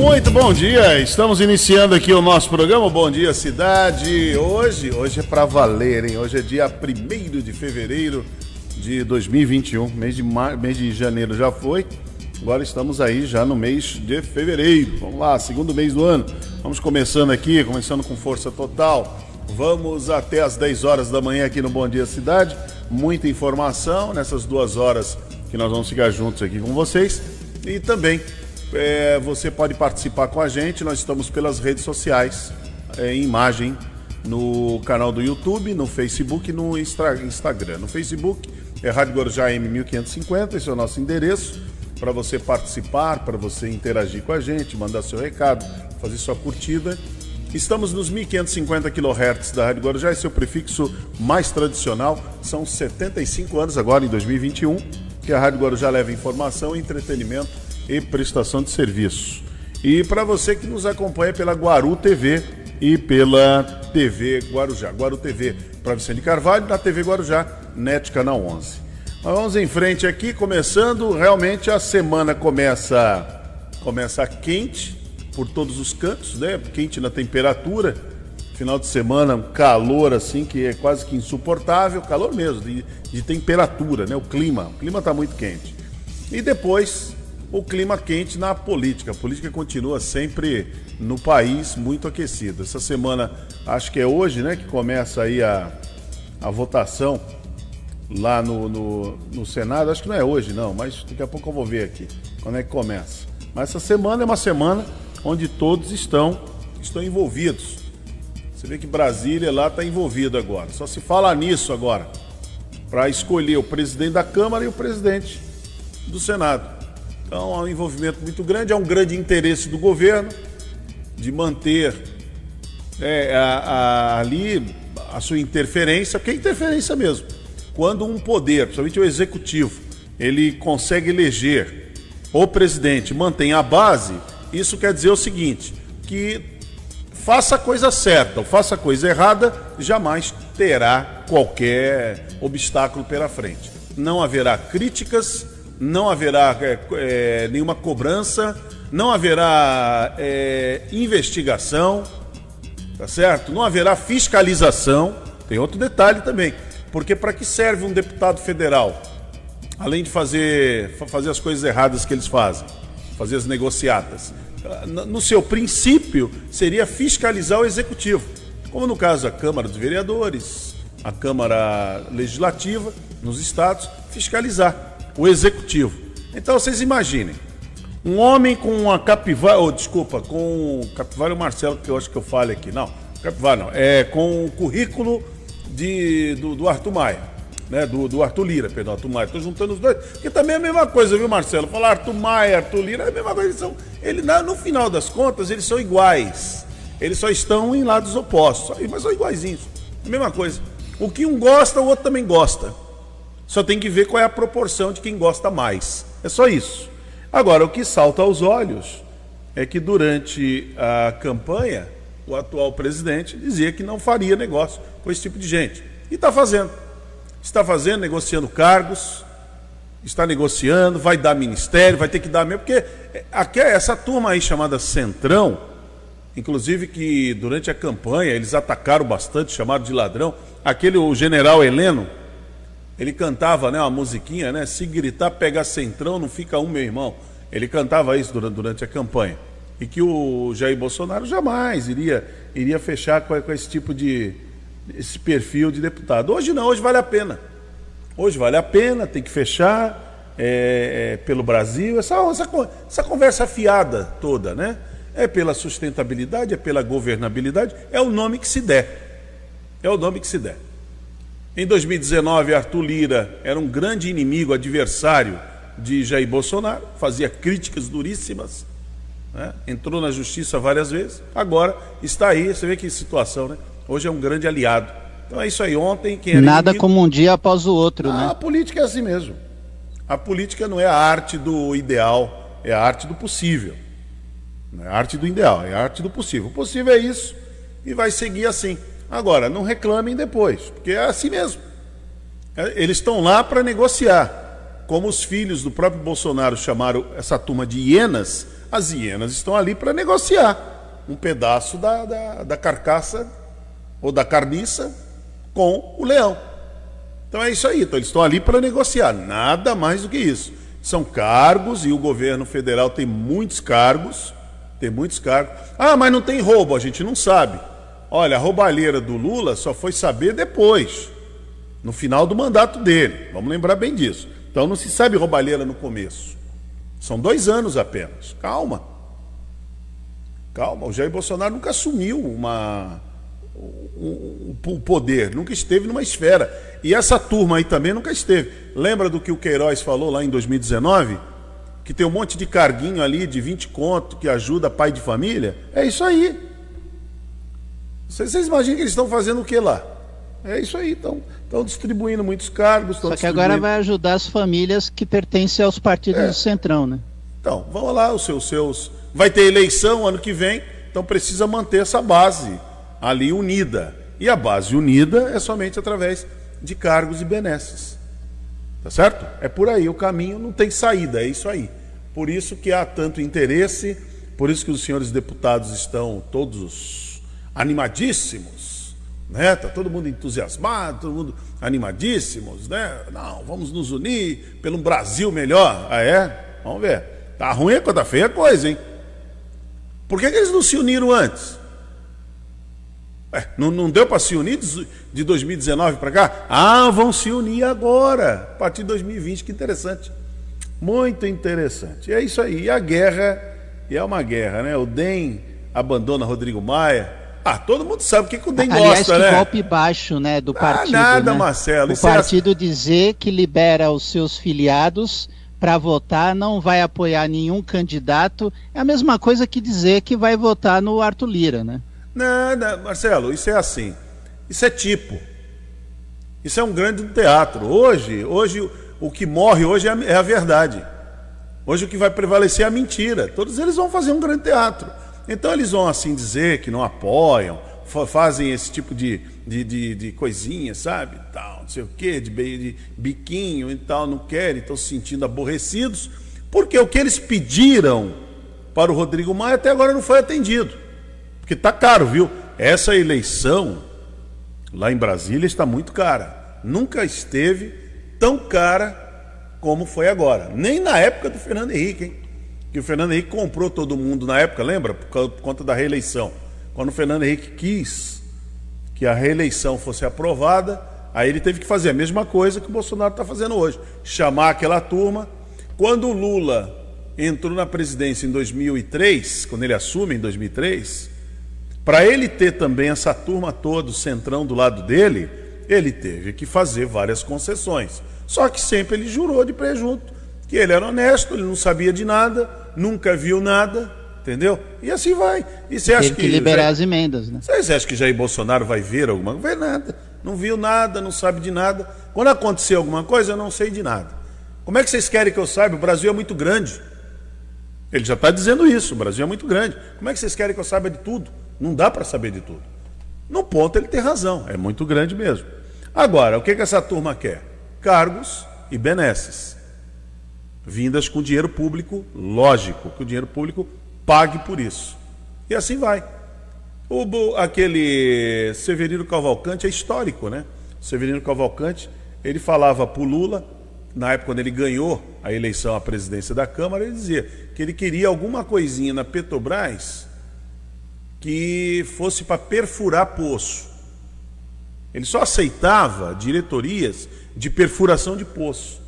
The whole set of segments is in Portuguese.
Muito bom dia, estamos iniciando aqui o nosso programa Bom Dia Cidade. Hoje, hoje é para valer, hein? Hoje é dia 1 de fevereiro de 2021, mês de, mar... mês de janeiro já foi, agora estamos aí já no mês de fevereiro. Vamos lá, segundo mês do ano. Vamos começando aqui, começando com força total. Vamos até as 10 horas da manhã aqui no Bom Dia Cidade. Muita informação nessas duas horas que nós vamos ficar juntos aqui com vocês. E também é, você pode participar com a gente. Nós estamos pelas redes sociais, é, em imagem, no canal do YouTube, no Facebook e no Instagram. No Facebook é Rádio Guarujá M1550, esse é o nosso endereço para você participar, para você interagir com a gente, mandar seu recado, fazer sua curtida. Estamos nos 1550 kHz da Rádio Guarujá, é o prefixo mais tradicional. São 75 anos agora, em 2021, que a Rádio Guarujá leva informação, entretenimento e prestação de serviço. E para você que nos acompanha pela Guaru TV e pela TV Guarujá. Guaru TV para Vicente Carvalho, na TV Guarujá, NET Canal 11. Mas vamos em frente aqui, começando, realmente a semana começa começa quente por todos os cantos, né? Quente na temperatura. Final de semana, um calor assim que é quase que insuportável, calor mesmo, de, de temperatura, né? O clima, o clima está muito quente. E depois o clima quente na política. A política continua sempre no país muito aquecida. Essa semana, acho que é hoje, né, que começa aí a, a votação lá no, no, no, Senado. Acho que não é hoje, não, mas daqui a pouco eu vou ver aqui quando é que começa. Mas essa semana é uma semana onde todos estão, estão envolvidos. Você vê que Brasília lá está envolvido agora. Só se fala nisso agora, para escolher o presidente da Câmara e o presidente do Senado. Então há um envolvimento muito grande, há um grande interesse do governo de manter é, a, a, ali a sua interferência, porque é interferência mesmo. Quando um poder, principalmente o executivo, ele consegue eleger o presidente, mantém a base, isso quer dizer o seguinte, que faça a coisa certa ou faça a coisa errada, jamais terá qualquer obstáculo pela frente. Não haverá críticas, não haverá é, é, nenhuma cobrança, não haverá é, investigação, tá certo? Não haverá fiscalização. Tem outro detalhe também, porque para que serve um deputado federal? Além de fazer, fazer as coisas erradas que eles fazem, fazer as negociatas. No seu princípio, seria fiscalizar o executivo, como no caso da Câmara dos Vereadores, a Câmara Legislativa, nos estados, fiscalizar o executivo. Então vocês imaginem, um homem com uma capivara, ou oh, desculpa, com capivara o Marcelo, que eu acho que eu falo aqui, não, capivara não, é com o currículo de, do, do Arthur Maia, né, do, do Arthur Lira, perdão, Arthur Maia, estou juntando os dois, que também é a mesma coisa, viu Marcelo? Falar Arthur Maia, Arthur Lira, é a mesma coisa, eles são, ele, no final das contas, eles são iguais, eles só estão em lados opostos, mas são iguaizinhos, a mesma coisa. O que um gosta, o outro também gosta. Só tem que ver qual é a proporção de quem gosta mais. É só isso. Agora, o que salta aos olhos é que durante a campanha, o atual presidente dizia que não faria negócio com esse tipo de gente. E está fazendo. Está fazendo, negociando cargos, está negociando, vai dar ministério, vai ter que dar mesmo, porque aqui, essa turma aí chamada Centrão, inclusive que durante a campanha eles atacaram bastante, chamaram de ladrão, aquele o general Heleno, ele cantava né, uma musiquinha, né? Se gritar, pega centrão, não fica um, meu irmão. Ele cantava isso durante, durante a campanha. E que o Jair Bolsonaro jamais iria, iria fechar com, com esse tipo de. esse perfil de deputado. Hoje não, hoje vale a pena. Hoje vale a pena, tem que fechar é, é, pelo Brasil. Essa, essa, essa conversa fiada toda, né? É pela sustentabilidade, é pela governabilidade, é o nome que se der. É o nome que se der. Em 2019, Arthur Lira era um grande inimigo, adversário de Jair Bolsonaro, fazia críticas duríssimas, né? entrou na justiça várias vezes, agora está aí, você vê que situação, né? Hoje é um grande aliado. Então é isso aí, ontem quem Nada inimigo... como um dia após o outro, ah, né? A política é assim mesmo. A política não é a arte do ideal, é a arte do possível. Não é a arte do ideal, é a arte do possível. O possível é isso e vai seguir assim. Agora, não reclamem depois, porque é assim mesmo. É, eles estão lá para negociar. como os filhos do próprio Bolsonaro chamaram essa turma de hienas, as hienas estão ali para negociar um pedaço da, da, da carcaça ou da carniça com o leão. Então é isso aí. Então eles estão ali para negociar, nada mais do que isso. São cargos e o governo federal tem muitos cargos, tem muitos cargos. Ah, mas não tem roubo, a gente não sabe. Olha, a roubalheira do Lula só foi saber depois, no final do mandato dele. Vamos lembrar bem disso. Então não se sabe roubalheira no começo. São dois anos apenas. Calma. Calma. O Jair Bolsonaro nunca assumiu uma, o, o poder, nunca esteve numa esfera. E essa turma aí também nunca esteve. Lembra do que o Queiroz falou lá em 2019? Que tem um monte de carguinho ali de 20 conto que ajuda pai de família? É isso aí. Vocês, vocês imaginam que eles estão fazendo o que lá? É isso aí, estão Estão distribuindo muitos cargos. Só que agora vai ajudar as famílias que pertencem aos partidos é. do Centrão, né? Então, vamos lá, os seus, seus. Vai ter eleição ano que vem, então precisa manter essa base ali unida. E a base unida é somente através de cargos e benesses. Tá certo? É por aí, o caminho não tem saída, é isso aí. Por isso que há tanto interesse, por isso que os senhores deputados estão todos animadíssimos né? Tá todo mundo entusiasmado, todo mundo animadíssimos, né? Não, vamos nos unir pelo Brasil melhor. Ah, é? Vamos ver. Tá ruim, é tá feia coisa, hein? Por que, que eles não se uniram antes? É, não, não deu para se unir de 2019 para cá? Ah, vão se unir agora, a partir de 2020, que interessante. Muito interessante. É isso aí. E a guerra, e é uma guerra, né? O DEM abandona Rodrigo Maia, ah, todo mundo sabe o que, que o DEM Aliás, gosta, que né? golpe baixo, né, do ah, partido. Ah, nada, né? Marcelo. O é partido é... dizer que libera os seus filiados para votar, não vai apoiar nenhum candidato, é a mesma coisa que dizer que vai votar no Arthur Lira, né? Nada, Marcelo, isso é assim. Isso é tipo. Isso é um grande teatro. Hoje, hoje o que morre hoje é a, é a verdade. Hoje o que vai prevalecer é a mentira. Todos eles vão fazer um grande teatro. Então eles vão assim dizer que não apoiam, fazem esse tipo de, de, de, de coisinha, sabe? Tal, não sei o quê, de, de biquinho e tal, não querem, estão se sentindo aborrecidos, porque o que eles pediram para o Rodrigo Maia até agora não foi atendido. Porque está caro, viu? Essa eleição lá em Brasília está muito cara. Nunca esteve tão cara como foi agora. Nem na época do Fernando Henrique, hein? Que o Fernando Henrique comprou todo mundo na época, lembra? Por, conta da reeleição. Quando o Fernando Henrique quis que a reeleição fosse aprovada, aí ele teve que fazer a mesma coisa que o Bolsonaro está fazendo hoje: chamar aquela turma. Quando o Lula entrou na presidência em 2003, quando ele assume em 2003, para ele ter também essa turma toda, o centrão do lado dele, ele teve que fazer várias concessões. Só que sempre ele jurou de pé junto que ele era honesto, ele não sabia de nada, nunca viu nada, entendeu? E assim vai. E você acha que, que liberar as emendas, né? Você acha que Jair Bolsonaro vai ver alguma coisa? Não vê nada. Não viu nada, não sabe de nada. Quando acontecer alguma coisa, eu não sei de nada. Como é que vocês querem que eu saiba? O Brasil é muito grande. Ele já está dizendo isso, o Brasil é muito grande. Como é que vocês querem que eu saiba de tudo? Não dá para saber de tudo. No ponto ele tem razão, é muito grande mesmo. Agora, o que, que essa turma quer? Cargos e benesses vindas com dinheiro público, lógico, que o dinheiro público pague por isso. E assim vai. O, aquele Severino Cavalcante é histórico, né? Severino Cavalcante, ele falava para o Lula, na época quando ele ganhou a eleição à presidência da Câmara, ele dizia que ele queria alguma coisinha na Petrobras que fosse para perfurar poço. Ele só aceitava diretorias de perfuração de poço.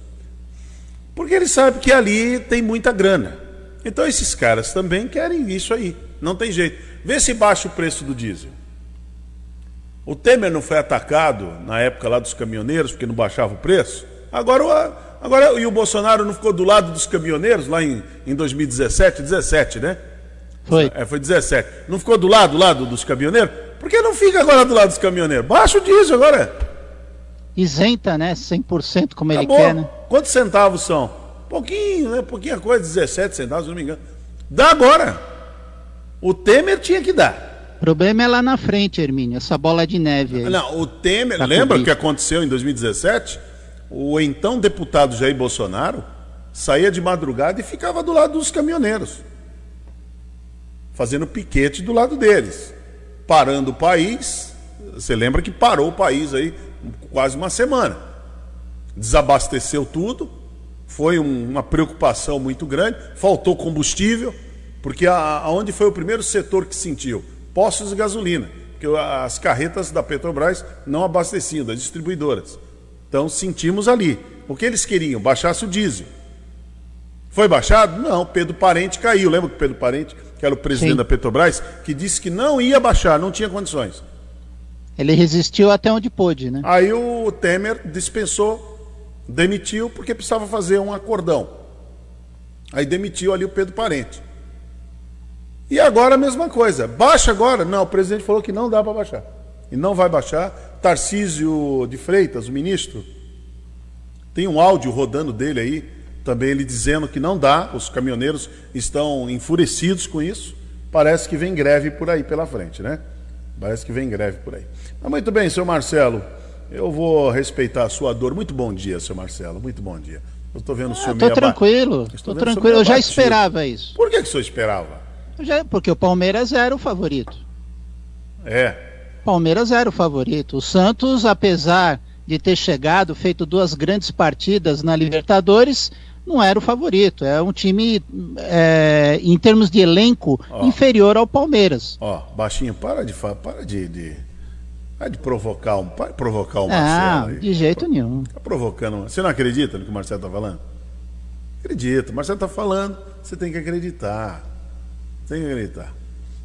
Porque ele sabe que ali tem muita grana. Então esses caras também querem isso aí. Não tem jeito. Vê se baixa o preço do diesel. O Temer não foi atacado na época lá dos caminhoneiros porque não baixava o preço. Agora, agora e o Bolsonaro não ficou do lado dos caminhoneiros lá em, em 2017, 17, né? Foi. É, foi 17. Não ficou do lado, do lado dos caminhoneiros? Por que não fica agora do lado dos caminhoneiros? Baixa o diesel agora. Isenta, né? 100% como ele quer, né? Quantos centavos são? Pouquinho, né? Pouquinha coisa, 17 centavos, se não me engano. Dá agora. O Temer tinha que dar. O problema é lá na frente, Hermínio, essa bola de neve aí. Não, o Temer, tá lembra o que aconteceu em 2017? o então deputado Jair Bolsonaro saía de madrugada e ficava do lado dos caminhoneiros, fazendo piquete do lado deles, parando o país. Você lembra que parou o país aí quase uma semana. Desabasteceu tudo, foi um, uma preocupação muito grande, faltou combustível, porque aonde foi o primeiro setor que sentiu? Postos de gasolina, porque as carretas da Petrobras não abasteciam, das distribuidoras. Então sentimos ali. O que eles queriam? Baixasse o diesel. Foi baixado? Não, Pedro Parente caiu. Lembra que Pedro Parente, que era o presidente Sim. da Petrobras, que disse que não ia baixar, não tinha condições. Ele resistiu até onde pôde, né? Aí o Temer dispensou, demitiu, porque precisava fazer um acordão. Aí demitiu ali o Pedro Parente. E agora a mesma coisa. Baixa agora? Não, o presidente falou que não dá para baixar. E não vai baixar. Tarcísio de Freitas, o ministro, tem um áudio rodando dele aí, também ele dizendo que não dá, os caminhoneiros estão enfurecidos com isso. Parece que vem greve por aí pela frente, né? Parece que vem greve por aí. Mas muito bem, seu Marcelo, eu vou respeitar a sua dor. Muito bom dia, seu Marcelo, muito bom dia. Eu estou vendo ah, Estou tranquilo, estou tranquilo. Eu já esperava isso. Por que, que o senhor esperava? Já, porque o Palmeiras era o favorito. É. Palmeiras era o favorito. O Santos, apesar de ter chegado, feito duas grandes partidas na Libertadores, não era o favorito. É um time, é, em termos de elenco, ó, inferior ao Palmeiras. Ó, baixinho, para de para de, de, de provocar um, para de provocar o Marcelo. Não, de jeito nenhum. Tá provocando. Você não acredita no que o Marcelo tá falando? Acredita. O Marcelo tá falando, você tem que acreditar. Tem que acreditar.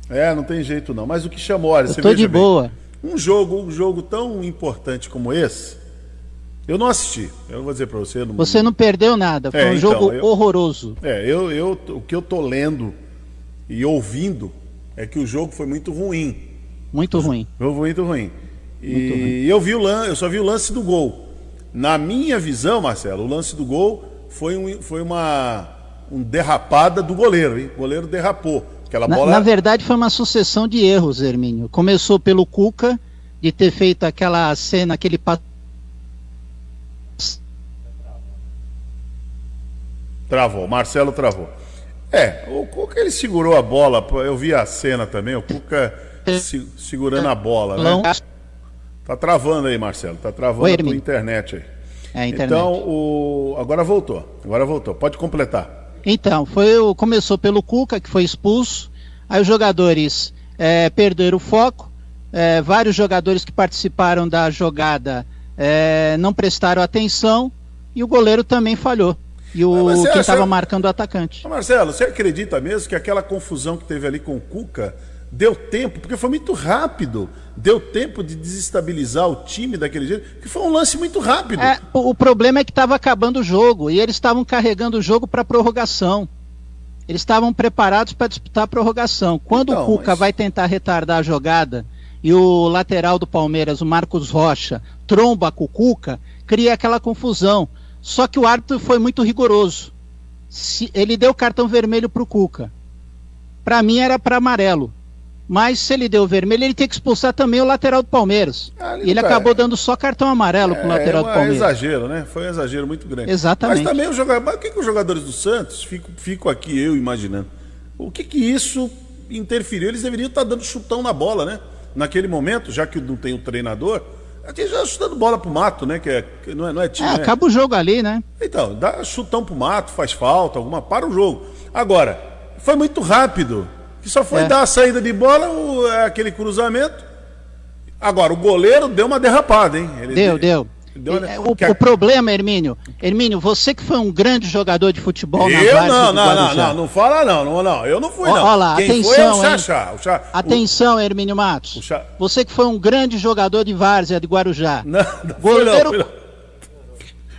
É, não tem jeito não. Mas o que chamou, olha, Eu você tô de bem, boa. Um jogo, um jogo tão importante como esse, eu não assisti. Eu vou dizer para você. Não... Você não perdeu nada. Foi é, um então, jogo eu, horroroso. É, eu, eu, o que eu tô lendo e ouvindo é que o jogo foi muito ruim. Muito ruim. Foi muito ruim. E muito ruim. eu vi o lance, eu só vi o lance do gol. Na minha visão, Marcelo, o lance do gol foi, um, foi uma um derrapada do goleiro, hein? O goleiro derrapou. Aquela bola... na, na verdade, foi uma sucessão de erros, Hermínio. Começou pelo Cuca, de ter feito aquela cena, aquele passo Travou, Marcelo travou. É, o Cuca ele segurou a bola, eu vi a cena também, o Cuca se, segurando a bola, né? Tá travando aí, Marcelo, tá travando Oi, a tua internet aí. É, a internet. Então, o... agora voltou, agora voltou, pode completar. Então, foi o... começou pelo Cuca, que foi expulso, aí os jogadores é, perderam o foco, é, vários jogadores que participaram da jogada é, não prestaram atenção e o goleiro também falhou e o que estava marcando o atacante. Marcelo, você acredita mesmo que aquela confusão que teve ali com o Cuca deu tempo, porque foi muito rápido, deu tempo de desestabilizar o time daquele jeito, que foi um lance muito rápido. É, o problema é que estava acabando o jogo e eles estavam carregando o jogo para prorrogação. Eles estavam preparados para disputar a prorrogação. Quando então, o Cuca mas... vai tentar retardar a jogada e o lateral do Palmeiras, o Marcos Rocha, tromba com o Cuca, cria aquela confusão. Só que o árbitro foi muito rigoroso. Se, ele deu cartão vermelho para o Cuca. Para mim era para amarelo. Mas se ele deu vermelho, ele tem que expulsar também o lateral do Palmeiras. Ah, ele, ele tá, acabou dando só cartão amarelo é, para o lateral do Palmeiras. É um exagero, né? Foi um exagero muito grande. Exatamente. Mas também o jogador, mas o que, que os jogadores do Santos, fico, fico aqui eu imaginando, o que que isso interferiu? Eles deveriam estar tá dando chutão na bola, né? Naquele momento, já que não tem o treinador, Aqui já chutando bola pro mato, né? Que, é, que não, é, não é time. É, né? acaba o jogo ali, né? Então, dá chutão pro mato, faz falta, alguma, para o jogo. Agora, foi muito rápido. Que só foi é. dar a saída de bola, o, é aquele cruzamento. Agora, o goleiro deu uma derrapada, hein? Ele deu, deu. É, o, o, problema, Hermínio, Hermínio, você que foi um grande jogador de futebol eu na não, não, não, não, não fala não, não, não, eu não fui não. Olha lá, Quem atenção, foi é o Xaxá. O atenção, o... Hermínio Matos. Você que foi um grande jogador de Várzea, de Guarujá. Não, não foi não.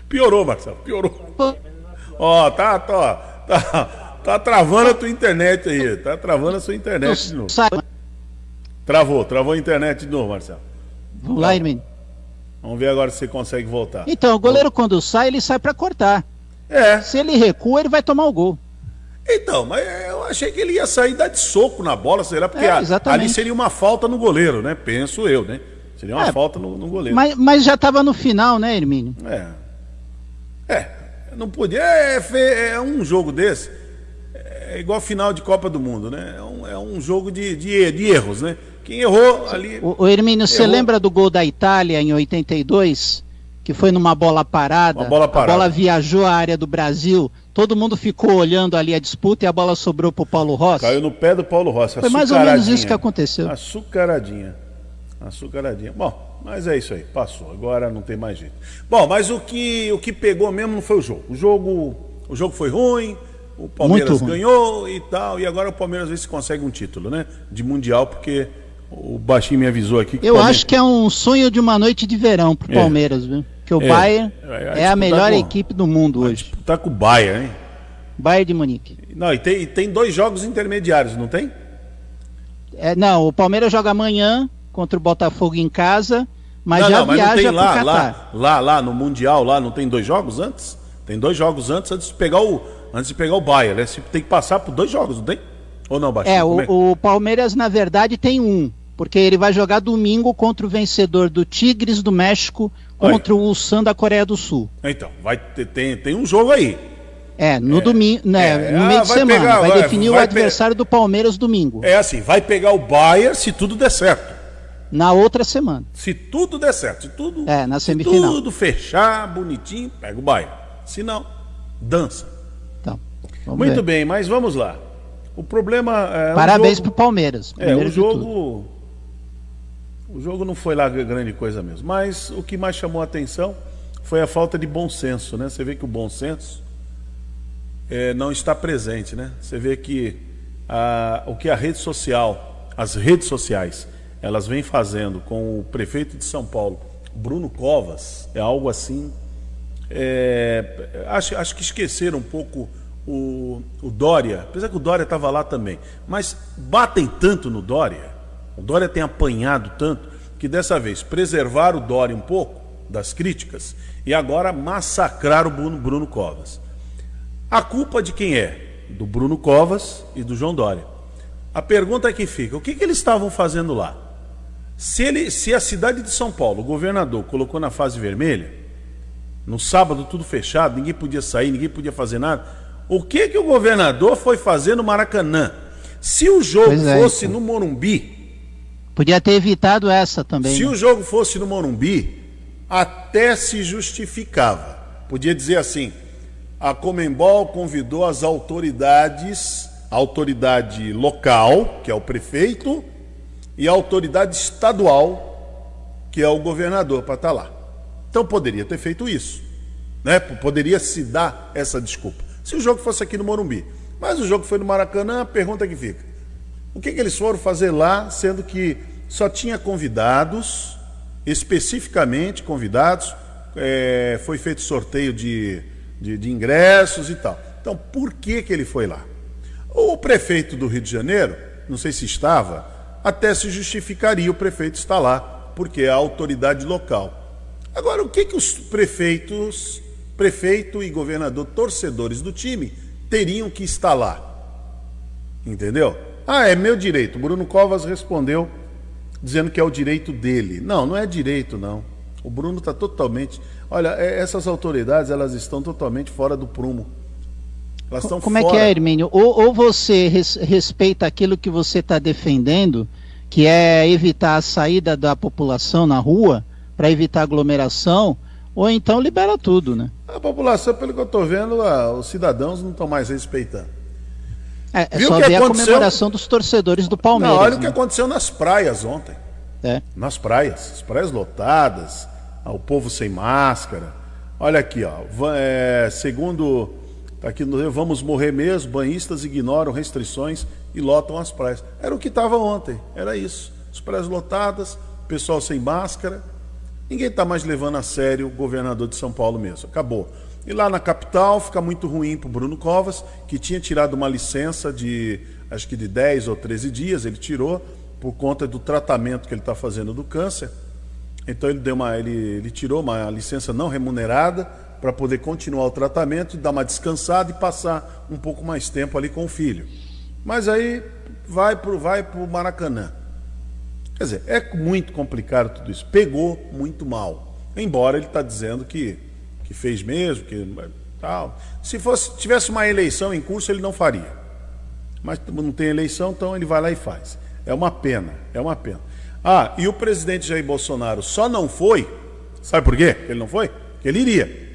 Piorou, Marcelo, piorou. Ó, oh, tá, tá, tá, tá travando a tua internet aí, tá travando a sua internet de novo. Travou, travou a internet de novo, Marcelo. Vamos lá, Hermínio. Vamos ver agora se você consegue voltar. Então, o goleiro quando sai, ele sai para cortar. É. Se ele recua, ele vai tomar o gol. Então, mas eu achei que ele ia sair dar de soco na bola, será? Porque é, ali seria uma falta no goleiro, né? Penso eu, né? Seria uma é, falta no, no, goleiro. Mas, mas já estava no final, né, Hermínio? É. É, não podia. É, é, é um jogo desse. É igual final de Copa do Mundo, né? É um, é um jogo de, de, de erros, né? Quem errou ali. O, o Hermínio, você lembra do gol da Itália em 82? Que foi numa bola parada. Uma bola parada. A bola viajou à área do Brasil. Todo mundo ficou olhando ali a disputa e a bola sobrou para o Paulo Rossi. Caiu no pé do Paulo Rossi. Foi mais ou menos isso que aconteceu. Açucaradinha. Açucaradinha. Bom, mas é isso aí. Passou. Agora não tem mais jeito. Bom, mas o que, o que pegou mesmo não foi o jogo. O jogo, o jogo foi ruim. O Palmeiras ganhou e tal. E agora o Palmeiras às vezes consegue um título, né? De Mundial, porque o Baixinho me avisou aqui que. Eu Palmeiras... acho que é um sonho de uma noite de verão pro é. Palmeiras, viu? Que o é. Bayern é, é a melhor com... equipe do mundo hoje. Tá com o Bayern, hein? Bayern de Munique. Não, e tem, e tem dois jogos intermediários, não tem? É, não, o Palmeiras joga amanhã contra o Botafogo em casa, mas não, já não, mas viaja não tem lá, lá, lá, lá no Mundial, lá não tem dois jogos antes? Tem dois jogos antes, antes de pegar o, antes de pegar o Bayern, né? Tem que passar por dois jogos, não tem? Ou não, Baixinho? É, o, é? o Palmeiras, na verdade, tem um porque ele vai jogar domingo contra o vencedor do Tigres do México contra o Ulsan da Coreia do Sul. Então, vai ter, tem, tem um jogo aí. É, no é, domingo, né, é, no meio ah, de semana. Pegar, vai, vai, definir vai o adversário do Palmeiras domingo. É assim, vai pegar o Bayern se tudo der certo. Na outra semana. Se tudo der certo, se tudo, é, na semifinal. Se tudo fechar bonitinho, pega o Bayern. Se não, dança. Então, Muito ver. bem, mas vamos lá. O problema é. Parabéns um jogo... pro Palmeiras. É, o jogo o jogo não foi lá grande coisa mesmo. Mas o que mais chamou a atenção foi a falta de bom senso, né? Você vê que o bom senso é, não está presente, né? Você vê que a, o que a rede social, as redes sociais, elas vêm fazendo com o prefeito de São Paulo, Bruno Covas, é algo assim. É, acho, acho que esqueceram um pouco o, o Dória, apesar que o Dória estava lá também, mas batem tanto no Dória o Dória tem apanhado tanto que dessa vez preservaram o Dória um pouco das críticas e agora massacrar o Bruno, Bruno Covas. A culpa de quem é? Do Bruno Covas e do João Dória. A pergunta que fica: o que, que eles estavam fazendo lá? Se, ele, se a cidade de São Paulo, o governador, colocou na fase vermelha, no sábado tudo fechado, ninguém podia sair, ninguém podia fazer nada, o que, que o governador foi fazer no Maracanã? Se o jogo é, fosse então. no Morumbi, Podia ter evitado essa também. Se né? o jogo fosse no Morumbi, até se justificava. Podia dizer assim: a Comembol convidou as autoridades, a autoridade local, que é o prefeito, e a autoridade estadual, que é o governador, para estar tá lá. Então poderia ter feito isso. Né? Poderia se dar essa desculpa. Se o jogo fosse aqui no Morumbi. Mas o jogo foi no Maracanã, a pergunta que fica: o que, que eles foram fazer lá, sendo que só tinha convidados, especificamente convidados, é, foi feito sorteio de, de, de, ingressos e tal. Então, por que, que ele foi lá? O prefeito do Rio de Janeiro, não sei se estava, até se justificaria o prefeito estar lá, porque é a autoridade local. Agora, o que, que os prefeitos, prefeito e governador, torcedores do time, teriam que estar lá? Entendeu? Ah, é meu direito. Bruno Covas respondeu dizendo que é o direito dele. Não, não é direito, não. O Bruno está totalmente. Olha, é, essas autoridades elas estão totalmente fora do prumo. Elas estão Como fora... é que é, Hermínio? Ou, ou você res, respeita aquilo que você está defendendo, que é evitar a saída da população na rua para evitar aglomeração, ou então libera tudo, né? A população, pelo que eu estou vendo, os cidadãos não estão mais respeitando. É, é Viu só ver a comemoração dos torcedores do Palmeiras. Não, olha né? o que aconteceu nas praias ontem. É. Nas praias. As praias lotadas, o povo sem máscara. Olha aqui, ó. É, segundo. Tá aqui no Vamos Morrer Mesmo, banhistas ignoram restrições e lotam as praias. Era o que estava ontem, era isso. As praias lotadas, pessoal sem máscara. Ninguém está mais levando a sério o governador de São Paulo mesmo. Acabou. E lá na capital fica muito ruim para o Bruno Covas, que tinha tirado uma licença de acho que de 10 ou 13 dias, ele tirou por conta do tratamento que ele está fazendo do câncer. Então ele deu uma, ele, ele tirou uma licença não remunerada para poder continuar o tratamento, dar uma descansada e passar um pouco mais tempo ali com o filho. Mas aí vai para vai o Maracanã. Quer dizer, é muito complicado tudo isso. Pegou muito mal. Embora ele está dizendo que que fez mesmo, que tal. Se fosse tivesse uma eleição em curso, ele não faria. Mas não tem eleição, então ele vai lá e faz. É uma pena, é uma pena. Ah, e o presidente Jair Bolsonaro só não foi, sabe por quê? Ele não foi? Porque ele iria.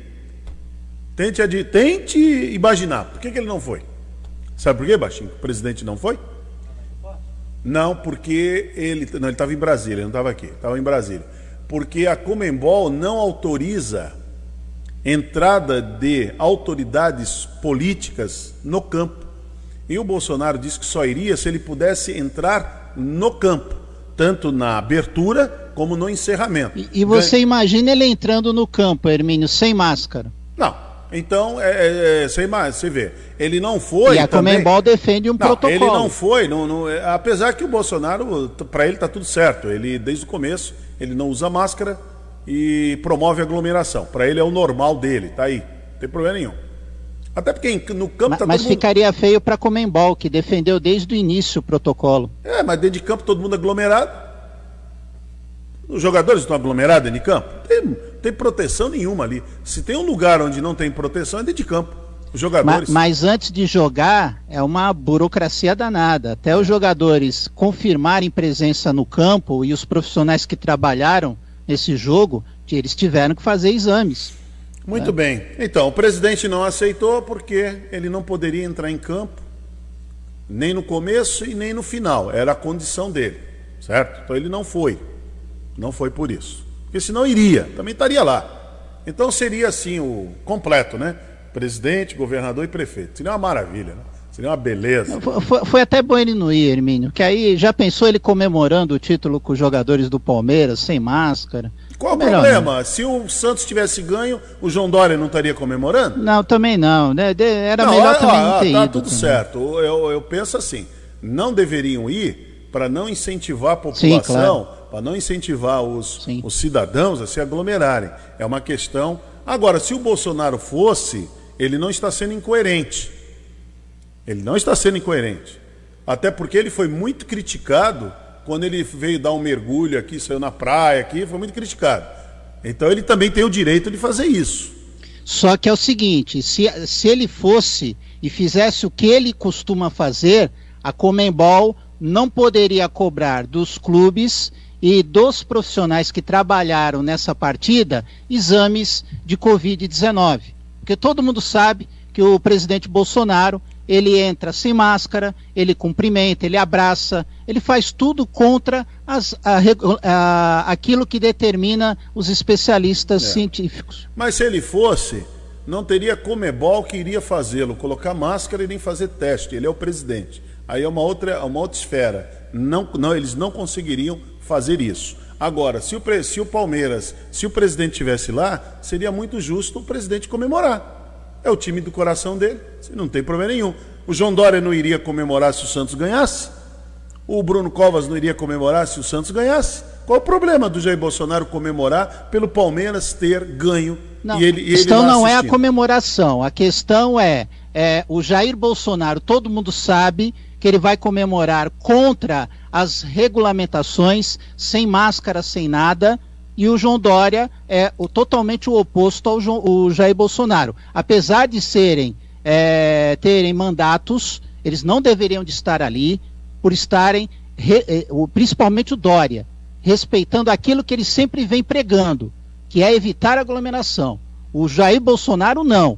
Tente, tente imaginar, por que, que ele não foi? Sabe por quê, Baixinho? O presidente não foi? Não, porque ele. Não, ele estava em Brasília, ele não estava aqui, estava em Brasília. Porque a Comembol não autoriza entrada de autoridades políticas no campo. E o Bolsonaro disse que só iria se ele pudesse entrar no campo, tanto na abertura como no encerramento. E, e você Ganha... imagina ele entrando no campo, Hermínio, sem máscara? Então, é, é, é, você, você vê, ele não foi. E a também... Comembol defende um não, protocolo. Ele não foi, não, não, é, apesar que o Bolsonaro, para ele está tudo certo. Ele, desde o começo, ele não usa máscara e promove aglomeração. Para ele é o normal dele, tá aí. Não tem problema nenhum. Até porque no campo mas, tá Mas ficaria mundo... feio para Comembol, que defendeu desde o início o protocolo. É, mas dentro de campo todo mundo aglomerado. Os jogadores estão aglomerados dentro de campo? Tem, tem proteção nenhuma ali. Se tem um lugar onde não tem proteção, é dentro de campo. Os jogadores. Mas, mas antes de jogar, é uma burocracia danada. Até os jogadores confirmarem presença no campo e os profissionais que trabalharam nesse jogo, eles tiveram que fazer exames. Muito né? bem. Então, o presidente não aceitou porque ele não poderia entrar em campo nem no começo e nem no final. Era a condição dele, certo? Então ele não foi. Não foi por isso. Porque senão iria, também estaria lá. Então seria assim o completo, né? Presidente, governador e prefeito. Seria uma maravilha, né? Seria uma beleza. Foi, foi, até bom ele não ir, Hermínio, que aí já pensou ele comemorando o título com os jogadores do Palmeiras, sem máscara. Qual o problema? Se o Santos tivesse ganho, o João Dória não estaria comemorando? Não, também não. Né? Era não, melhor também não ter tá ido. tudo também. certo. Eu, eu penso assim, não deveriam ir para não incentivar a população Sim, claro para não incentivar os, os cidadãos a se aglomerarem. É uma questão. Agora, se o Bolsonaro fosse, ele não está sendo incoerente. Ele não está sendo incoerente. Até porque ele foi muito criticado quando ele veio dar um mergulho aqui, saiu na praia aqui, foi muito criticado. Então ele também tem o direito de fazer isso. Só que é o seguinte, se, se ele fosse e fizesse o que ele costuma fazer, a Comembol não poderia cobrar dos clubes e dos profissionais que trabalharam nessa partida exames de Covid-19. Porque todo mundo sabe que o presidente Bolsonaro ele entra sem máscara, ele cumprimenta, ele abraça, ele faz tudo contra as, a, a, aquilo que determina os especialistas é. científicos. Mas se ele fosse, não teria Comebol que iria fazê-lo, colocar máscara e nem fazer teste. Ele é o presidente. Aí é uma outra, uma outra esfera. Não, não, eles não conseguiriam fazer isso. Agora, se o, se o Palmeiras, se o presidente estivesse lá, seria muito justo o presidente comemorar. É o time do coração dele, não tem problema nenhum. O João Dória não iria comemorar se o Santos ganhasse? O Bruno Covas não iria comemorar se o Santos ganhasse? Qual o problema do Jair Bolsonaro comemorar pelo Palmeiras ter ganho? Não, e ele, a questão não é a comemoração, a questão é, é o Jair Bolsonaro, todo mundo sabe que ele vai comemorar contra as regulamentações, sem máscara, sem nada, e o João Dória é o, totalmente o oposto ao João, o Jair Bolsonaro. Apesar de serem é, terem mandatos, eles não deveriam de estar ali por estarem, re, é, principalmente o Dória, respeitando aquilo que ele sempre vem pregando, que é evitar aglomeração. O Jair Bolsonaro não.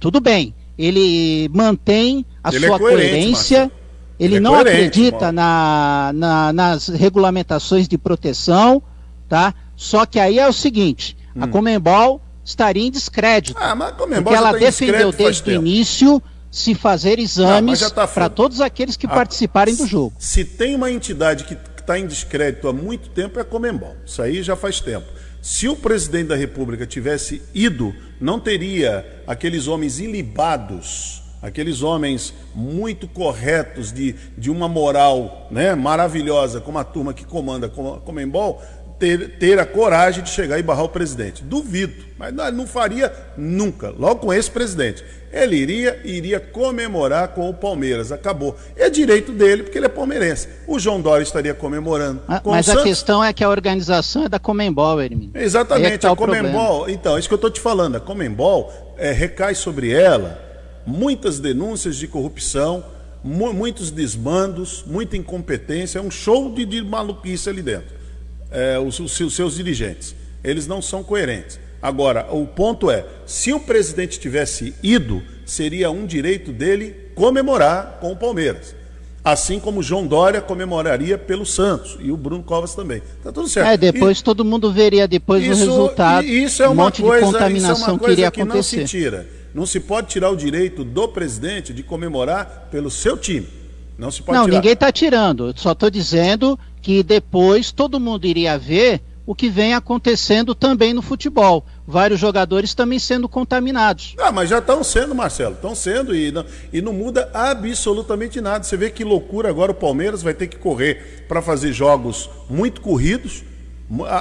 Tudo bem, ele mantém a ele é sua é coerência. Ele, não acredita na, na, nas regulamentações de proteção, tá? Só que aí é o seguinte, hum. a Comembol estaria em descrédito. Ah, mas a Comembol porque ela tá defendeu desde o início se fazer exames tá para todos aqueles que a, participarem do jogo. Se tem uma entidade que está em descrédito há muito tempo é a Comembol. Isso aí já faz tempo. Se o presidente da República tivesse ido, não teria aqueles homens ilibados aqueles homens muito corretos, de, de uma moral né, maravilhosa, como a turma que comanda a Comembol, ter, ter a coragem de chegar e barrar o presidente. Duvido, mas não, não faria nunca, logo com esse presidente. Ele iria iria comemorar com o Palmeiras. Acabou. É direito dele, porque ele é palmeirense. O João Dória estaria comemorando. Ah, mas a questão é que a organização é da Comembol, Hermínio. Exatamente, é tá a Comembol. Então, é isso que eu estou te falando. A Comembol é, recai sobre ela muitas denúncias de corrupção, mu muitos desmandos, muita incompetência. É um show de, de maluquice ali dentro. É, os, os seus dirigentes. Eles não são coerentes. Agora, o ponto é: se o presidente tivesse ido, seria um direito dele comemorar com o Palmeiras. Assim como João Dória comemoraria pelo Santos e o Bruno Covas também. Tá tudo certo. É, depois e, todo mundo veria depois isso, o resultado. Isso é uma um monte coisa, de contaminação isso é uma coisa que, iria que acontecer. não se tira. Não se pode tirar o direito do presidente de comemorar pelo seu time. Não se pode Não, tirar. ninguém está tirando. Só estou dizendo que depois todo mundo iria ver o que vem acontecendo também no futebol. Vários jogadores também sendo contaminados. Ah, mas já estão sendo, Marcelo. Estão sendo e não, e não muda absolutamente nada. Você vê que loucura agora o Palmeiras vai ter que correr para fazer jogos muito corridos,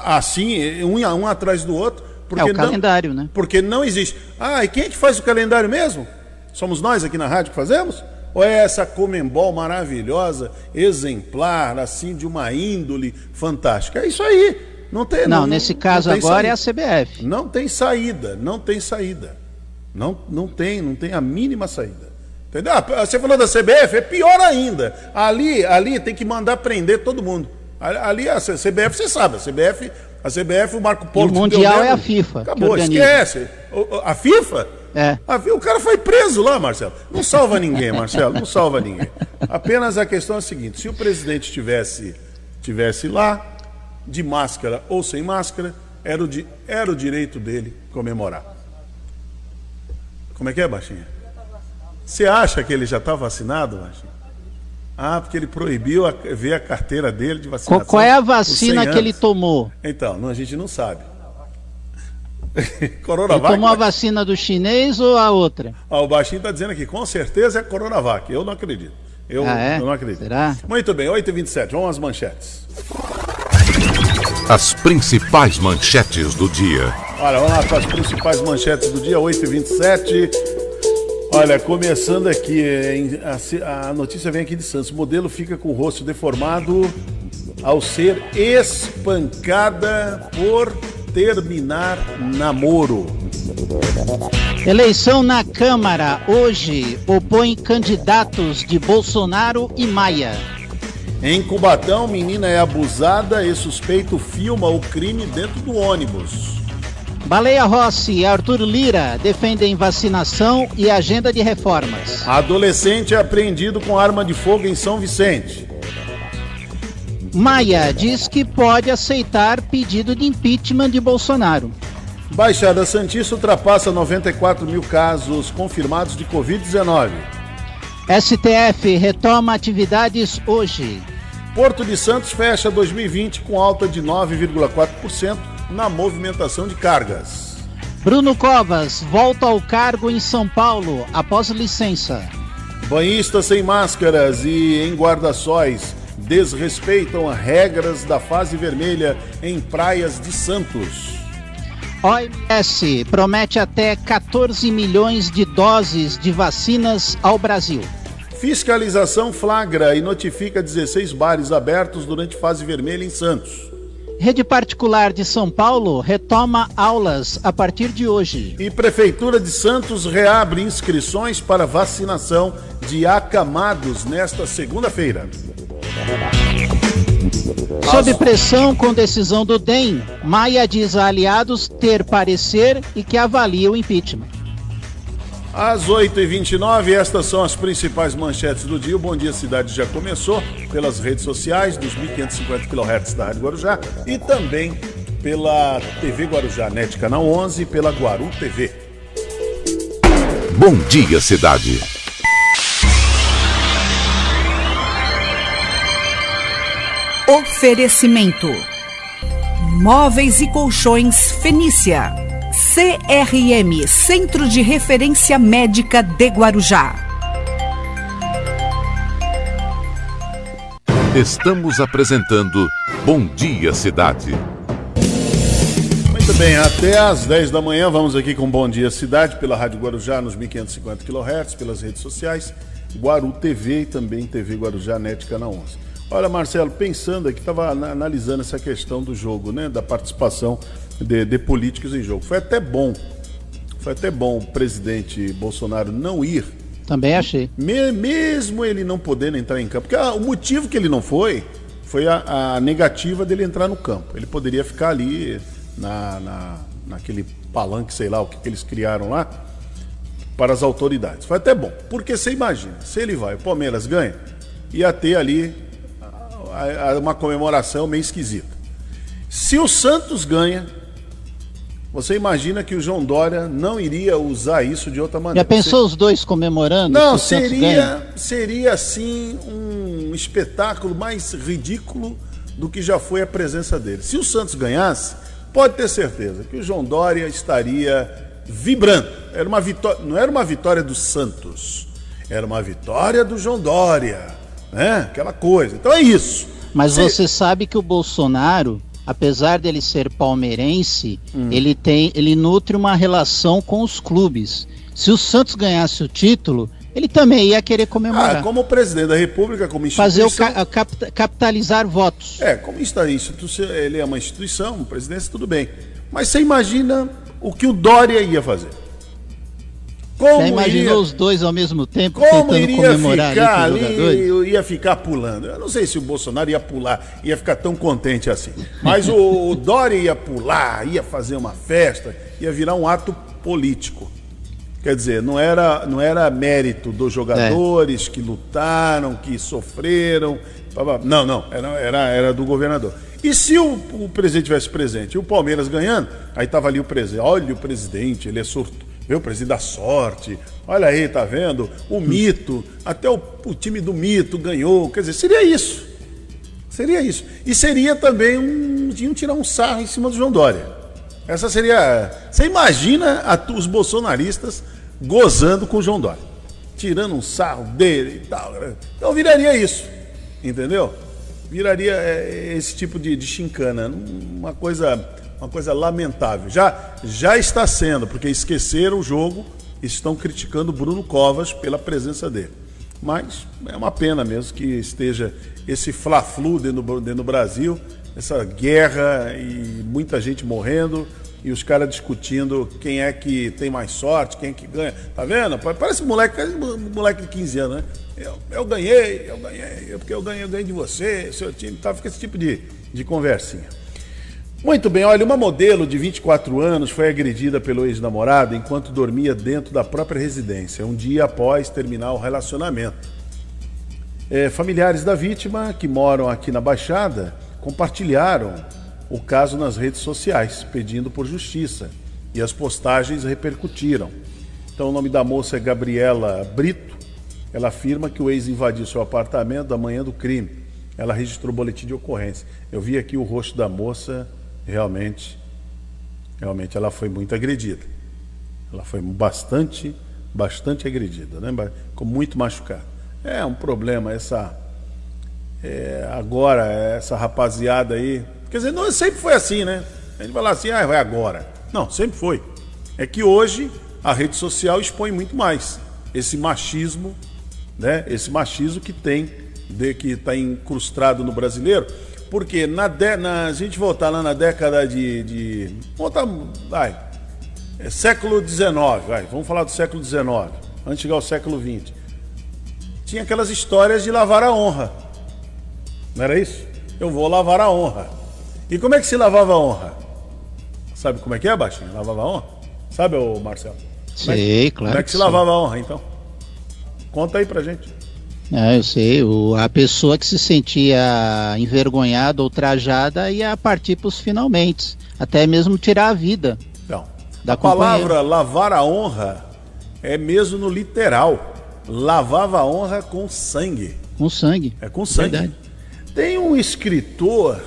assim, um, um atrás do outro. Porque é o não, calendário, né? Porque não existe. Ah, e quem é que faz o calendário mesmo? Somos nós aqui na rádio que fazemos? Ou é essa Comembol maravilhosa, exemplar, assim, de uma índole fantástica? É isso aí. Não tem. Não, não nesse caso não agora saída. é a CBF. Não tem saída, não tem saída. Não, não tem, não tem a mínima saída. Entendeu? Ah, você falou da CBF, é pior ainda. Ali, ali tem que mandar prender todo mundo. Ali a CBF, você sabe, a CBF, a CBF, o Marco Polo. E o Mundial é a FIFA. Acabou, esquece. A FIFA? É. A, o cara foi preso lá, Marcelo. Não salva ninguém, Marcelo, não salva ninguém. Apenas a questão é a seguinte: se o presidente tivesse, tivesse lá, de máscara ou sem máscara, era o, di, era o direito dele comemorar. Como é que é, Baixinha? Você acha que ele já está vacinado, Baixinha? Ah, porque ele proibiu a, ver a carteira dele de vacinação. Qual é a vacina que ele tomou? Então, não, a gente não sabe. Coronavac. Ele tomou a vacina do chinês ou a outra? Ah, o Baixinho está dizendo aqui, com certeza é Coronavac. Eu não acredito. Eu, ah, é? eu não acredito. Será? Muito bem, 8h27, vamos às manchetes. As principais manchetes do dia. Olha, vamos lá com as principais manchetes do dia, 8h27. Olha, começando aqui, a, notícia vem aqui de Santos. O modelo fica com o rosto deformado ao ser espancada por terminar namoro. Eleição na Câmara hoje opõe candidatos de Bolsonaro e Maia. Em Cubatão, menina é abusada e suspeito filma o crime dentro do ônibus. Baleia Rossi e Arthur Lira defendem vacinação e agenda de reformas. Adolescente é apreendido com arma de fogo em São Vicente. Maia diz que pode aceitar pedido de impeachment de Bolsonaro. Baixada Santista ultrapassa 94 mil casos confirmados de Covid-19. STF retoma atividades hoje. Porto de Santos fecha 2020 com alta de 9,4% na movimentação de cargas. Bruno Covas volta ao cargo em São Paulo após licença. Banhistas sem máscaras e em guarda-sóis desrespeitam as regras da fase vermelha em praias de Santos. OMS promete até 14 milhões de doses de vacinas ao Brasil. Fiscalização flagra e notifica 16 bares abertos durante fase vermelha em Santos. Rede particular de São Paulo retoma aulas a partir de hoje. E Prefeitura de Santos reabre inscrições para vacinação de acamados nesta segunda-feira. Sob pressão com decisão do DEM, Maia diz a aliados ter parecer e que avalia o impeachment. Às 8h29, estas são as principais manchetes do dia. O Bom Dia Cidade já começou pelas redes sociais dos 1550 kHz da Rádio Guarujá e também pela TV Guarujá Net Canal 11 e pela Guaru TV. Bom Dia Cidade. Oferecimento: Móveis e Colchões Fenícia. CRM Centro de Referência Médica de Guarujá. Estamos apresentando Bom Dia Cidade. Muito bem, até às 10 da manhã vamos aqui com Bom Dia Cidade pela Rádio Guarujá nos 1550 kHz, pelas redes sociais, Guaru TV e também TV Guarujá Net Canal 11. Olha, Marcelo, pensando aqui, estava analisando essa questão do jogo, né, da participação de, de políticos em jogo. Foi até bom, foi até bom o presidente Bolsonaro não ir. Também achei. Me, mesmo ele não podendo entrar em campo, porque ah, o motivo que ele não foi foi a, a negativa dele entrar no campo. Ele poderia ficar ali na, na, naquele palanque, sei lá, o que, que eles criaram lá, para as autoridades. Foi até bom, porque você imagina, se ele vai, o Palmeiras ganha, ia ter ali uma comemoração meio esquisita. Se o Santos ganha, você imagina que o João Dória não iria usar isso de outra maneira. Já pensou Você... os dois comemorando? Não, seria, seria assim um espetáculo mais ridículo do que já foi a presença dele. Se o Santos ganhasse, pode ter certeza que o João Dória estaria vibrando. Era uma vitória, não era uma vitória do Santos, era uma vitória do João Dória, né? Aquela coisa. Então é isso. Mas Se... você sabe que o Bolsonaro, apesar dele ser palmeirense, hum. ele tem, ele nutre uma relação com os clubes. Se o Santos ganhasse o título, ele também ia querer comemorar. Ah, como presidente da República, como instituição... Fazer o ca capitalizar votos. É, como está instituição, ele é uma instituição, presidência, tudo bem. Mas você imagina o que o Dória ia fazer? Como Você imaginou iria, os dois ao mesmo tempo como tentando iria comemorar ficar ali, ali ia ficar pulando. Eu não sei se o Bolsonaro ia pular, ia ficar tão contente assim. Mas o, o Dória ia pular, ia fazer uma festa, ia virar um ato político. Quer dizer, não era, não era mérito dos jogadores é. que lutaram, que sofreram. Não, não, era, era, era do governador. E se o, o presidente tivesse presente e o Palmeiras ganhando, aí tava ali o presidente. Olha o presidente, ele é surto. O presidente da sorte. Olha aí, tá vendo? O mito, até o, o time do mito ganhou. Quer dizer, seria isso. Seria isso. E seria também um. Iam tirar um sarro em cima do João Dória. Essa seria. Você imagina a, os bolsonaristas gozando com o João Dória, tirando um sarro dele e tal. Então viraria isso, entendeu? Viraria é, esse tipo de, de chincana, uma coisa, uma coisa lamentável. Já, já está sendo, porque esqueceram o jogo, estão criticando Bruno Covas pela presença dele. Mas é uma pena mesmo que esteja esse fla-flu dentro, dentro do Brasil, essa guerra e muita gente morrendo e os caras discutindo quem é que tem mais sorte, quem é que ganha. Tá vendo? Parece moleque, moleque de 15 anos, né? Eu, eu ganhei, eu ganhei, eu, porque eu ganhei, eu ganhei de você, seu time, tá? Fica esse tipo de, de conversinha. Muito bem, olha, uma modelo de 24 anos foi agredida pelo ex-namorado enquanto dormia dentro da própria residência, um dia após terminar o relacionamento. É, familiares da vítima, que moram aqui na Baixada, compartilharam o caso nas redes sociais, pedindo por justiça. E as postagens repercutiram. Então, o nome da moça é Gabriela Brito. Ela afirma que o ex invadiu seu apartamento da manhã do crime. Ela registrou boletim de ocorrência. Eu vi aqui o rosto da moça, realmente, realmente ela foi muito agredida. Ela foi bastante, bastante agredida, né? Com muito machucada. É um problema essa é, agora essa rapaziada aí Quer dizer, não, sempre foi assim, né? A gente fala assim, ah, vai agora. Não, sempre foi. É que hoje a rede social expõe muito mais esse machismo, né? Esse machismo que tem, de, que está incrustado no brasileiro. Porque na, de, na, a gente voltar lá na década de. de voltar, vai, é século XIX, vai, vamos falar do século XIX, antes de chegar ao século XX. Tinha aquelas histórias de lavar a honra. Não era isso? Eu vou lavar a honra. E como é que se lavava a honra? Sabe como é que é, Baixinho? Lavava a honra? Sabe, ô Marcelo? Sei, é, claro. Como é que, que se lavava a honra, então? Conta aí pra gente. Ah, eu sei. O, a pessoa que se sentia envergonhada ou trajada ia partir para os finalmente, até mesmo tirar a vida. Não. a palavra lavar a honra é mesmo no literal. Lavava a honra com sangue. Com sangue. É com sangue. Verdade. Tem um escritor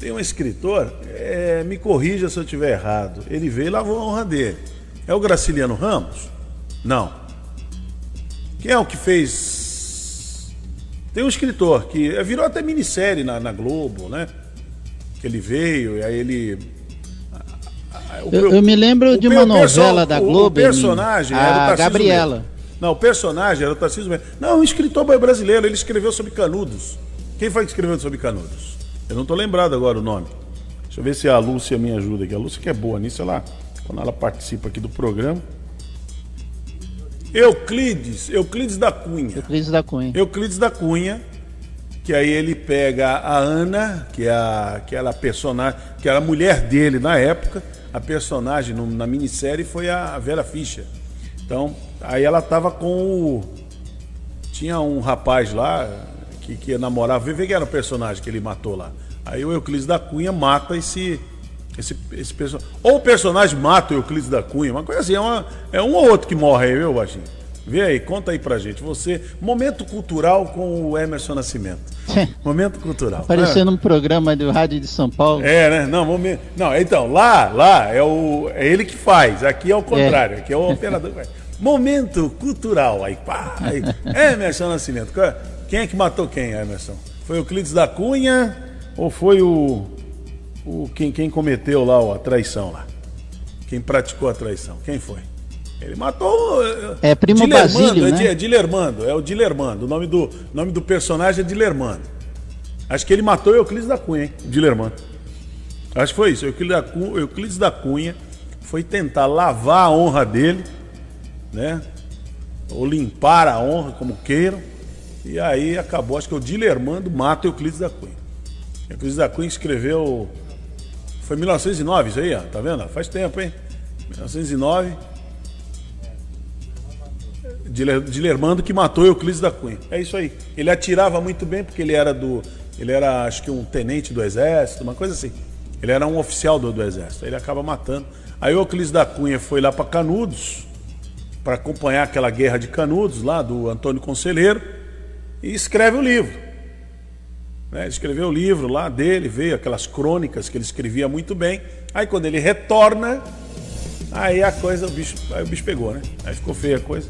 tem um escritor, é, me corrija se eu estiver errado. Ele veio e lavou a honra dele. É o Graciliano Ramos? Não. Quem é o que fez? Tem um escritor que virou até minissérie na, na Globo, né? Que ele veio e aí ele O, eu, eu, me lembro de uma novela da Globo. O personagem era o Gabriela. Mesmo. Não, o personagem era o Tarcísio mesmo. Não, um escritor brasileiro, ele escreveu sobre Canudos. Quem foi que escreveu sobre Canudos? Eu não estou lembrado agora o nome. Deixa eu ver se a Lúcia me ajuda aqui. A Lúcia que é boa nisso, ela, quando ela participa aqui do programa. Euclides, Euclides da Cunha. Euclides da Cunha. Euclides da Cunha, que aí ele pega a Ana, que é a, que era a personagem, que era a mulher dele na época, a personagem no, na minissérie foi a Vera Fischer. Então, aí ela tava com o. Tinha um rapaz lá que, que namorava, vê que era o personagem que ele matou lá. Aí o Euclides da Cunha mata esse esse, esse personagem. Ou o personagem mata o Euclides da Cunha, uma coisa assim, é, uma, é um ou outro que morre aí, viu, Baixinho? Vê aí, conta aí pra gente. Você, momento cultural com o Emerson Nascimento. momento cultural. Aparecendo é. um programa do Rádio de São Paulo. É, né? Não, momento. Não, então, lá, lá é, o, é ele que faz. Aqui é o contrário, é. aqui é o operador que faz. Momento cultural. Aí, pá, aí. Emerson Nascimento. Quem é que matou quem, Emerson? Foi o Euclides da Cunha ou foi o o, quem, quem cometeu lá a traição lá. Quem praticou a traição. Quem foi? Ele matou. Eh, é primo Dilermando, Basílio, é, né? é Dilermando, é o Dilermando. O nome do, nome do personagem é Dilermando. Acho que ele matou Euclides da Cunha, hein? Dilermando. Acho que foi isso. Euclides da, Cunha, Euclides da Cunha foi tentar lavar a honra dele, né? Ou limpar a honra, como queiram. E aí acabou, acho que o Dilermando mata Euclides da Cunha. Euclides da Cunha escreveu foi 1909 isso aí, ó, tá vendo? Faz tempo, hein? 1909. Dilermando que matou Euclides da Cunha. É isso aí. Ele atirava muito bem porque ele era do. Ele era, acho que, um tenente do exército, uma coisa assim. Ele era um oficial do, do exército. Ele acaba matando. Aí Euclides da Cunha foi lá para Canudos para acompanhar aquela guerra de Canudos lá do Antônio Conselheiro e escreve o livro. Né? Escreveu o livro lá dele, veio aquelas crônicas que ele escrevia muito bem. Aí quando ele retorna, aí a coisa, o bicho, o bicho pegou, né? Aí ficou feia a coisa.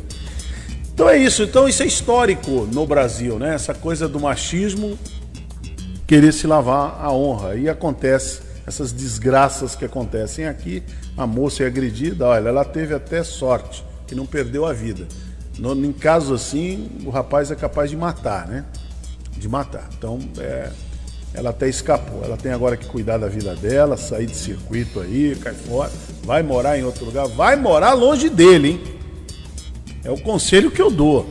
Então é isso, então isso é histórico no Brasil, né? Essa coisa do machismo querer se lavar a honra. E acontece essas desgraças que acontecem aqui. A moça é agredida, olha, ela teve até sorte, que não perdeu a vida. No, em casos assim, o rapaz é capaz de matar, né? De matar. Então, é, ela até escapou. Ela tem agora que cuidar da vida dela, sair de circuito aí, cai fora, vai morar em outro lugar, vai morar longe dele, hein? É o conselho que eu dou.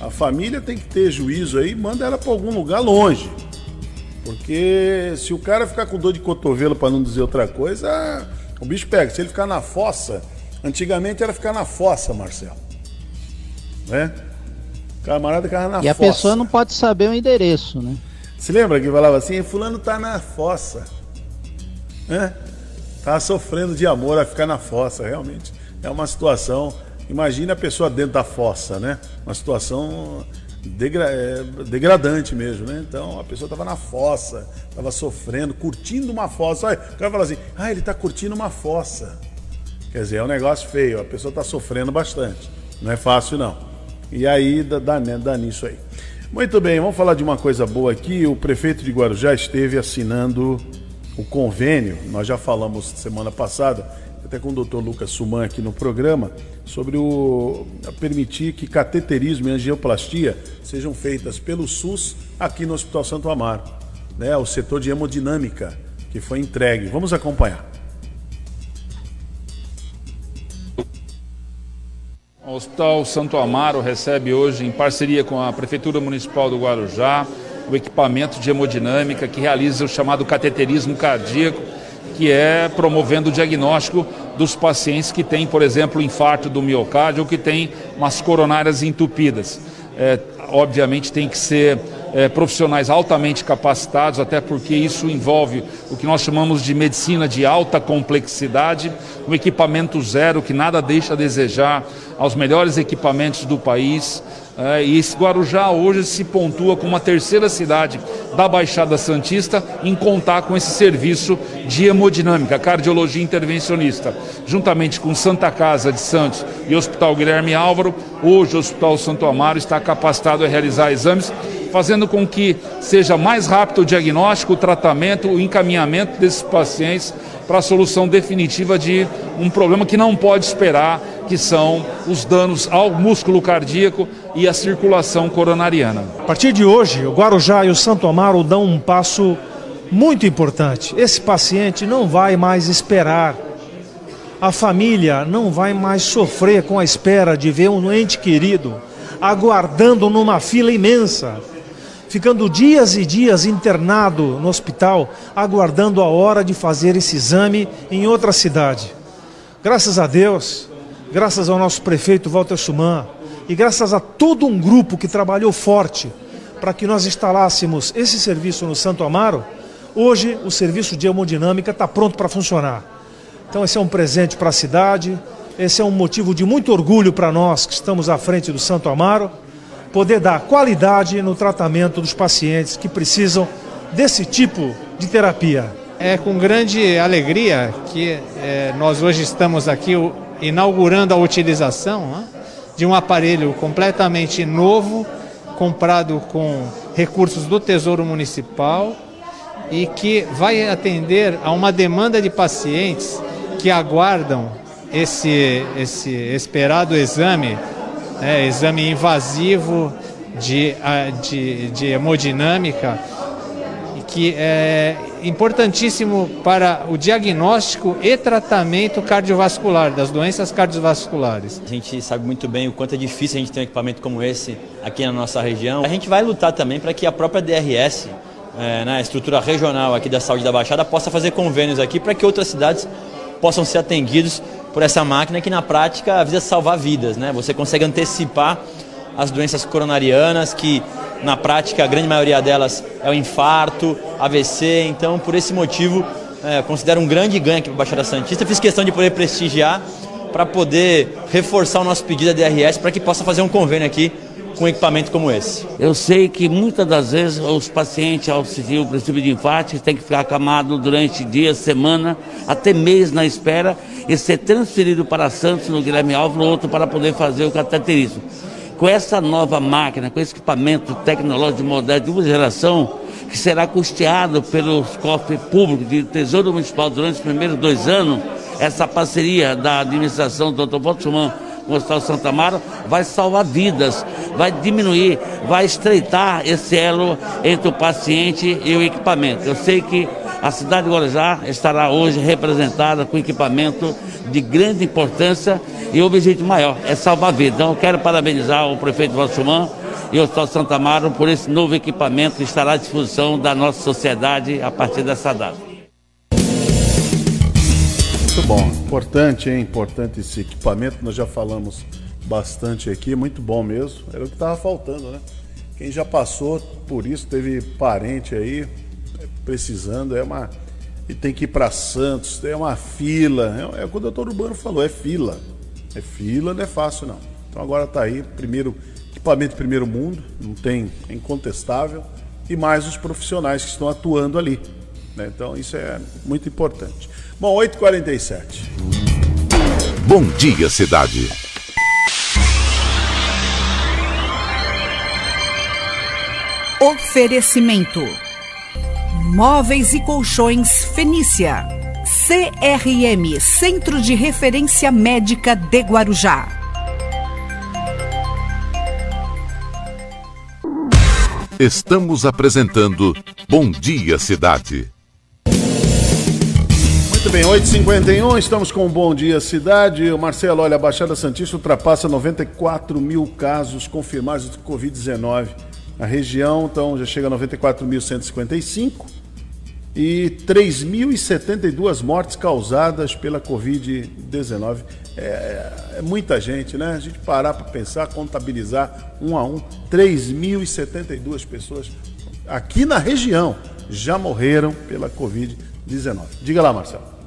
A família tem que ter juízo aí, manda ela para algum lugar longe. Porque se o cara ficar com dor de cotovelo, para não dizer outra coisa, o bicho pega. Se ele ficar na fossa, antigamente era ficar na fossa, Marcelo. Né? Camarada ficava na E a fossa. pessoa não pode saber o endereço, né? Se lembra que falava assim, fulano tá na fossa. Né? Tá sofrendo de amor a ficar na fossa, realmente. É uma situação. Imagina a pessoa dentro da fossa, né? Uma situação degra é, degradante mesmo, né? Então a pessoa estava na fossa, estava sofrendo, curtindo uma fossa. Olha, o cara fala assim, ah, ele está curtindo uma fossa. Quer dizer, é um negócio feio, a pessoa está sofrendo bastante. Não é fácil, não. E aí dá, dá, né, dá nisso aí. Muito bem, vamos falar de uma coisa boa aqui. O prefeito de Guarujá esteve assinando o convênio, nós já falamos semana passada, até com o doutor Lucas Suman aqui no programa, sobre o permitir que cateterismo e angioplastia sejam feitas pelo SUS aqui no Hospital Santo Amaro, né? O setor de hemodinâmica que foi entregue. Vamos acompanhar. O Hospital Santo Amaro recebe hoje, em parceria com a Prefeitura Municipal do Guarujá, o equipamento de hemodinâmica que realiza o chamado cateterismo cardíaco, que é promovendo o diagnóstico dos pacientes que têm, por exemplo, infarto do miocárdio ou que têm umas coronárias entupidas. É, obviamente tem que ser é, profissionais altamente capacitados, até porque isso envolve o que nós chamamos de medicina de alta complexidade, um equipamento zero que nada deixa a desejar aos melhores equipamentos do país. É, e Guarujá hoje se pontua como a terceira cidade da Baixada Santista em contar com esse serviço de hemodinâmica, cardiologia intervencionista. Juntamente com Santa Casa de Santos e Hospital Guilherme Álvaro, hoje o Hospital Santo Amaro está capacitado a realizar exames fazendo com que seja mais rápido o diagnóstico, o tratamento, o encaminhamento desses pacientes para a solução definitiva de um problema que não pode esperar, que são os danos ao músculo cardíaco e à circulação coronariana. A partir de hoje, o Guarujá e o Santo Amaro dão um passo muito importante. Esse paciente não vai mais esperar. A família não vai mais sofrer com a espera de ver um ente querido aguardando numa fila imensa ficando dias e dias internado no hospital, aguardando a hora de fazer esse exame em outra cidade. Graças a Deus, graças ao nosso prefeito Walter Suman e graças a todo um grupo que trabalhou forte para que nós instalássemos esse serviço no Santo Amaro, hoje o serviço de hemodinâmica está pronto para funcionar. Então esse é um presente para a cidade, esse é um motivo de muito orgulho para nós que estamos à frente do Santo Amaro poder dar qualidade no tratamento dos pacientes que precisam desse tipo de terapia. É com grande alegria que é, nós hoje estamos aqui inaugurando a utilização né, de um aparelho completamente novo, comprado com recursos do Tesouro Municipal e que vai atender a uma demanda de pacientes que aguardam esse, esse esperado exame né, exame invasivo de, de, de hemodinâmica, que é importantíssimo para o diagnóstico e tratamento cardiovascular, das doenças cardiovasculares. A gente sabe muito bem o quanto é difícil a gente ter um equipamento como esse aqui na nossa região. A gente vai lutar também para que a própria DRS, é, na estrutura regional aqui da saúde da Baixada, possa fazer convênios aqui para que outras cidades possam ser atendidos por essa máquina que na prática visa salvar vidas. Né? Você consegue antecipar as doenças coronarianas, que na prática a grande maioria delas é o infarto, AVC. Então, por esse motivo, é, considero um grande ganho aqui para a Baixada Santista. Fiz questão de poder prestigiar para poder reforçar o nosso pedido da DRS para que possa fazer um convênio aqui com um equipamento como esse? Eu sei que muitas das vezes os pacientes ao sentir o princípio de infarto têm que ficar acamado durante dias, semana, até mês na espera e ser transferido para Santos, no Guilherme Alves, no outro para poder fazer o cateterismo. Com essa nova máquina, com esse equipamento tecnológico moderno de última geração, que será custeado pelos cofres públicos de Tesouro Municipal durante os primeiros dois anos, essa parceria da administração do Dr. Boltzmann com o Hospital Santa Mara vai salvar vidas, vai diminuir, vai estreitar esse elo entre o paciente e o equipamento. Eu sei que a cidade de Guarujá estará hoje representada com equipamento de grande importância e o objetivo maior é salvar vidas. Então, eu quero parabenizar o prefeito Valsumã e o Hospital Santa Amaro por esse novo equipamento que estará à disposição da nossa sociedade a partir dessa data. Muito bom, importante, hein? Importante esse equipamento, nós já falamos bastante aqui, muito bom mesmo. Era o que estava faltando, né? Quem já passou por isso, teve parente aí precisando, é uma. E tem que ir para Santos, é uma fila. É, é o que o doutor Urbano falou, é fila. É fila, não é fácil não. Então agora está aí, primeiro equipamento de primeiro mundo, não tem, é incontestável, e mais os profissionais que estão atuando ali. Né? Então isso é muito importante. Bom, 8h47. Bom dia, cidade. Oferecimento: Móveis e Colchões Fenícia. CRM Centro de Referência Médica de Guarujá. Estamos apresentando Bom Dia Cidade. Muito bem, 8h51, estamos com um Bom Dia Cidade. O Marcelo, olha, a Baixada Santista ultrapassa 94 mil casos confirmados de Covid-19. A região, então, já chega a 94.155 e 3.072 mortes causadas pela Covid-19. É, é, é, muita gente, né? A gente parar para pensar, contabilizar um a um, 3.072 pessoas aqui na região já morreram pela Covid-19. Diga lá, Marcelo.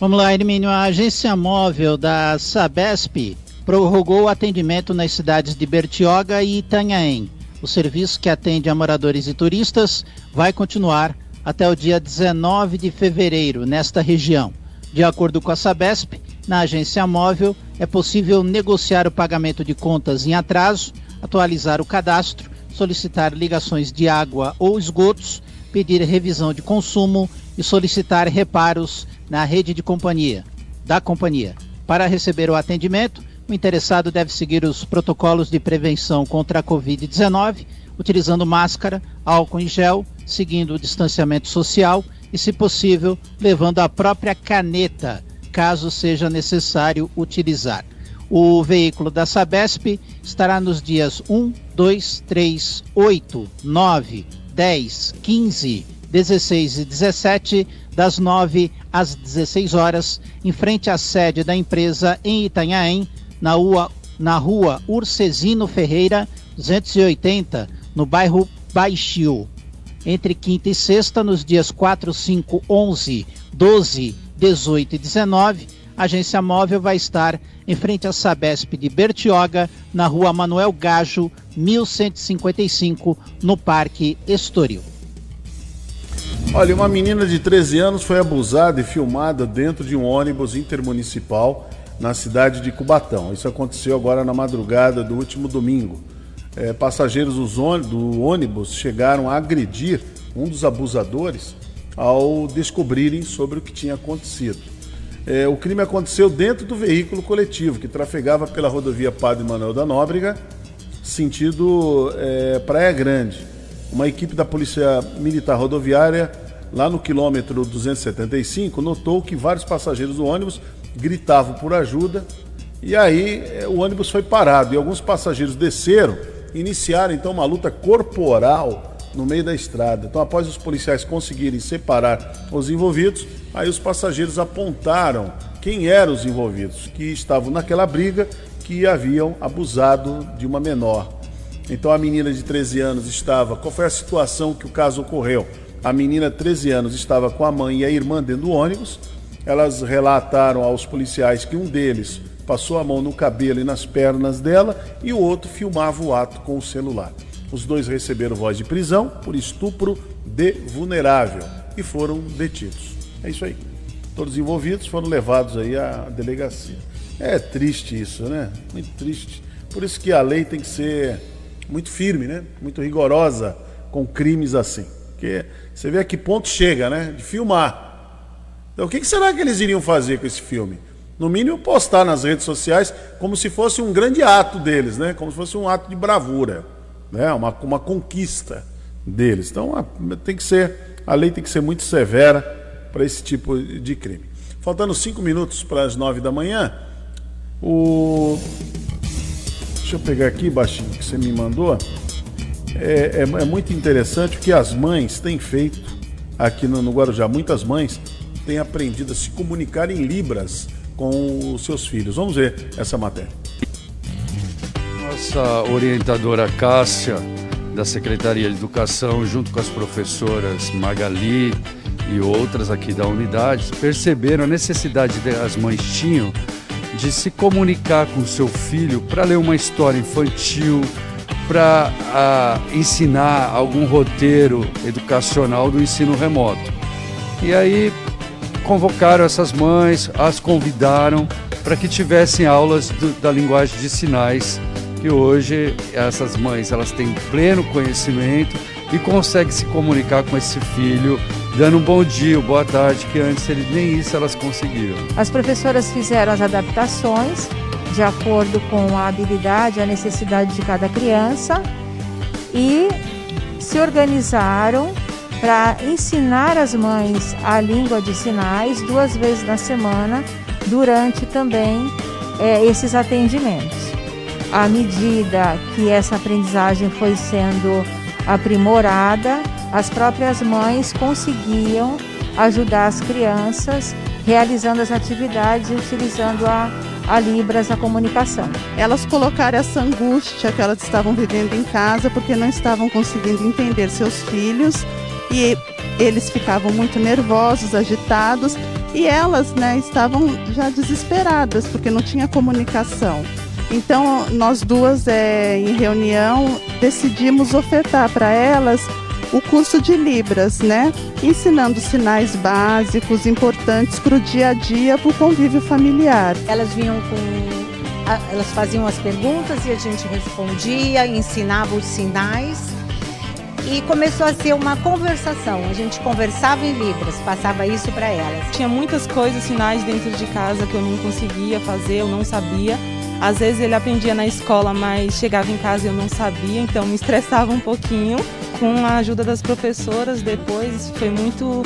Vamos lá, Hermínio. A agência móvel da Sabesp prorrogou o atendimento nas cidades de Bertioga e Itanhaém. O serviço que atende a moradores e turistas vai continuar até o dia 19 de fevereiro nesta região. De acordo com a Sabesp, na agência móvel é possível negociar o pagamento de contas em atraso, atualizar o cadastro, solicitar ligações de água ou esgotos, pedir revisão de consumo e solicitar reparos na rede de companhia, da companhia. Para receber o atendimento, o interessado deve seguir os protocolos de prevenção contra a Covid-19, utilizando máscara, álcool em gel, seguindo o distanciamento social e, se possível, levando a própria caneta, caso seja necessário utilizar. O veículo da Sabesp estará nos dias 1, 2, 3, 8, 9, 10, 15, 16 e 17, das 9 às 16 horas, em frente à sede da empresa em Itanhaém, na rua, na rua Urcesino Ferreira, 280, no bairro Baixio. Entre quinta e sexta, nos dias 4, 5, 11, 12, 18 e 19, a agência móvel vai estar em frente à Sabesp de Bertioga, na rua Manuel Gajo, 1155, no Parque Estoril. Olha, uma menina de 13 anos foi abusada e filmada dentro de um ônibus intermunicipal na cidade de Cubatão. Isso aconteceu agora na madrugada do último domingo. É, passageiros do ônibus chegaram a agredir um dos abusadores ao descobrirem sobre o que tinha acontecido. É, o crime aconteceu dentro do veículo coletivo que trafegava pela rodovia Padre Manuel da Nóbrega, sentido é, Praia Grande. Uma equipe da Polícia Militar Rodoviária, lá no quilômetro 275, notou que vários passageiros do ônibus gritavam por ajuda e aí é, o ônibus foi parado e alguns passageiros desceram, iniciaram então uma luta corporal no meio da estrada. Então, após os policiais conseguirem separar os envolvidos, aí os passageiros apontaram quem eram os envolvidos, que estavam naquela briga, que haviam abusado de uma menor. Então, a menina de 13 anos estava. Qual foi a situação que o caso ocorreu? A menina de 13 anos estava com a mãe e a irmã dentro do ônibus. Elas relataram aos policiais que um deles passou a mão no cabelo e nas pernas dela e o outro filmava o ato com o celular. Os dois receberam voz de prisão por estupro de vulnerável e foram detidos. É isso aí. Todos envolvidos foram levados aí à delegacia. É triste isso, né? Muito triste. Por isso que a lei tem que ser muito firme, né? Muito rigorosa com crimes assim. Porque você vê a que ponto chega, né? De filmar. Então o que será que eles iriam fazer com esse filme? No mínimo postar nas redes sociais como se fosse um grande ato deles, né? Como se fosse um ato de bravura né? uma, uma conquista deles. Então tem que ser, a lei tem que ser muito severa para esse tipo de crime. Faltando cinco minutos para as nove da manhã, o. Deixa eu pegar aqui, baixinho, que você me mandou. É, é, é muito interessante o que as mães têm feito aqui no, no Guarujá. Muitas mães têm aprendido a se comunicar em Libras com os seus filhos. Vamos ver essa matéria nossa orientadora Cássia, da Secretaria de Educação, junto com as professoras Magali e outras aqui da unidade, perceberam a necessidade que as mães tinham de se comunicar com seu filho para ler uma história infantil, para ensinar algum roteiro educacional do ensino remoto. E aí convocaram essas mães, as convidaram para que tivessem aulas do, da linguagem de sinais que hoje essas mães elas têm pleno conhecimento e conseguem se comunicar com esse filho, dando um bom dia, boa tarde, que antes eles, nem isso elas conseguiam. As professoras fizeram as adaptações de acordo com a habilidade, a necessidade de cada criança e se organizaram para ensinar as mães a língua de sinais duas vezes na semana durante também é, esses atendimentos à medida que essa aprendizagem foi sendo aprimorada, as próprias mães conseguiam ajudar as crianças realizando as atividades e utilizando a, a Libras, a comunicação. Elas colocaram essa angústia que elas estavam vivendo em casa porque não estavam conseguindo entender seus filhos e eles ficavam muito nervosos, agitados e elas né, estavam já desesperadas porque não tinha comunicação. Então, nós duas, é, em reunião, decidimos ofertar para elas o curso de Libras, né? Ensinando sinais básicos importantes para o dia a dia, para o convívio familiar. Elas vinham com elas faziam as perguntas e a gente respondia, ensinava os sinais e começou a ser uma conversação. A gente conversava em Libras, passava isso para elas. Tinha muitas coisas, sinais dentro de casa que eu não conseguia fazer, eu não sabia. Às vezes ele aprendia na escola, mas chegava em casa e eu não sabia, então me estressava um pouquinho. Com a ajuda das professoras, depois foi muito,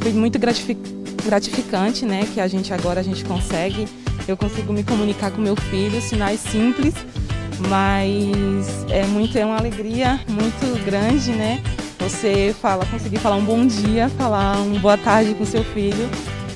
foi muito gratificante, né? Que a gente agora a gente consegue, eu consigo me comunicar com meu filho, sinais simples mas é muito é uma alegria muito grande, né? Você fala, conseguir falar um bom dia, falar um boa tarde com seu filho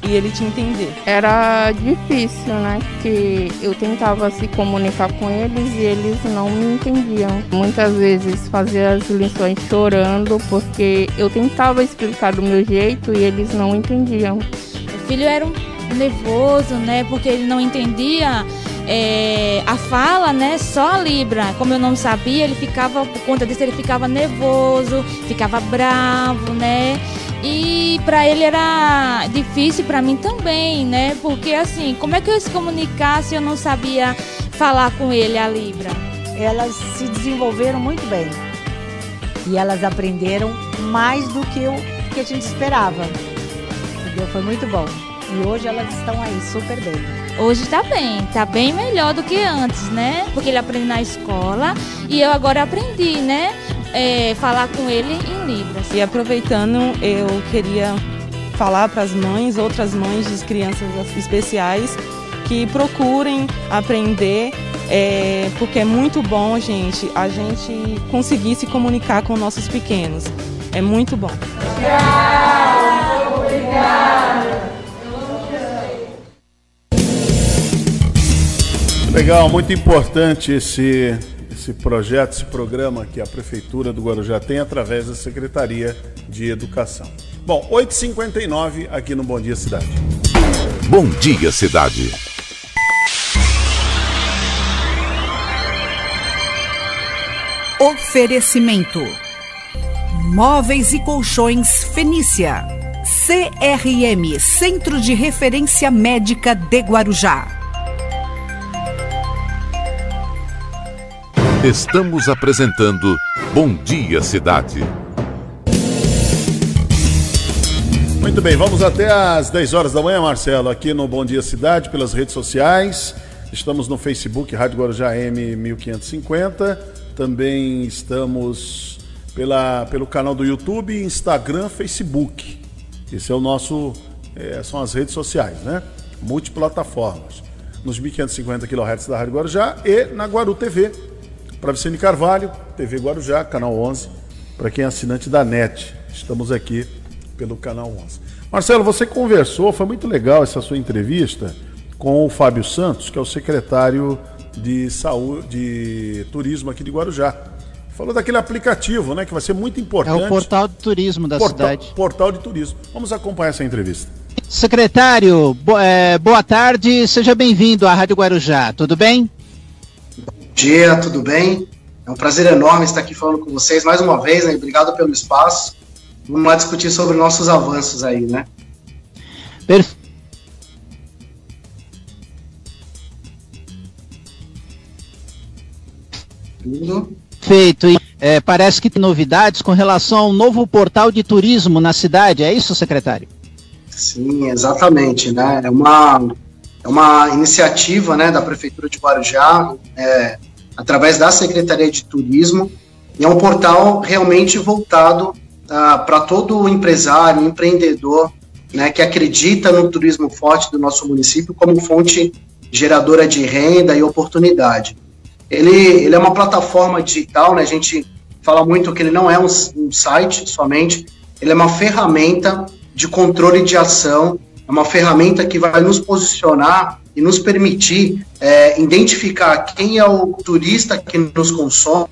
e ele te entender. Era difícil, né? Que eu tentava se comunicar com eles e eles não me entendiam. Muitas vezes fazia as lições chorando porque eu tentava explicar do meu jeito e eles não entendiam. O filho era um nervoso, né? Porque ele não entendia é, a fala, né, só a Libra. Como eu não sabia, ele ficava, por conta disso, ele ficava nervoso, ficava bravo, né? E para ele era difícil, para mim também, né? Porque assim, como é que eu se comunicar se eu não sabia falar com ele a Libra? Elas se desenvolveram muito bem. E elas aprenderam mais do que o que a gente esperava. Entendeu? Foi muito bom. E hoje elas estão aí super bem. Hoje tá bem, tá bem melhor do que antes, né? Porque ele aprende na escola e eu agora aprendi, né? É, falar com ele em Libras. E aproveitando, eu queria falar para as mães, outras mães de crianças especiais, que procurem aprender, é, porque é muito bom, gente, a gente conseguir se comunicar com nossos pequenos. É muito bom. Obrigado, obrigado. Legal, muito importante esse, esse projeto, esse programa que a Prefeitura do Guarujá tem através da Secretaria de Educação. Bom, 8h59 aqui no Bom Dia Cidade. Bom Dia Cidade. Oferecimento: Móveis e Colchões Fenícia. CRM Centro de Referência Médica de Guarujá. Estamos apresentando Bom Dia Cidade. Muito bem, vamos até às 10 horas da manhã, Marcelo, aqui no Bom Dia Cidade, pelas redes sociais. Estamos no Facebook Rádio Guarujá M 1550. Também estamos pela, pelo canal do YouTube, Instagram, Facebook. Esse é o nosso. É, são as redes sociais, né? Multiplataformas. Nos 1550 kHz da Rádio Guarujá e na Guaru TV, Vicente Carvalho, TV Guarujá, canal 11, para quem é assinante da NET. Estamos aqui pelo canal 11. Marcelo, você conversou, foi muito legal essa sua entrevista com o Fábio Santos, que é o secretário de saúde, de turismo aqui de Guarujá. Falou daquele aplicativo, né, que vai ser muito importante. É o portal de turismo da portal, cidade. Portal de turismo. Vamos acompanhar essa entrevista. Secretário, é, boa tarde, seja bem-vindo à Rádio Guarujá, tudo bem? Dia, tudo bem? É um prazer enorme estar aqui falando com vocês mais uma vez, né? Obrigado pelo espaço. Vamos lá discutir sobre nossos avanços aí, né? Perfeito. Feito. E, é, parece que tem novidades com relação ao novo portal de turismo na cidade, é isso, secretário? Sim, exatamente. Né? É uma é uma iniciativa né, da Prefeitura de Guarujá, é, através da Secretaria de Turismo, e é um portal realmente voltado ah, para todo empresário, empreendedor, né, que acredita no turismo forte do nosso município como fonte geradora de renda e oportunidade. Ele, ele é uma plataforma digital, né, a gente fala muito que ele não é um, um site somente, ele é uma ferramenta de controle de ação é uma ferramenta que vai nos posicionar e nos permitir é, identificar quem é o turista que nos consome,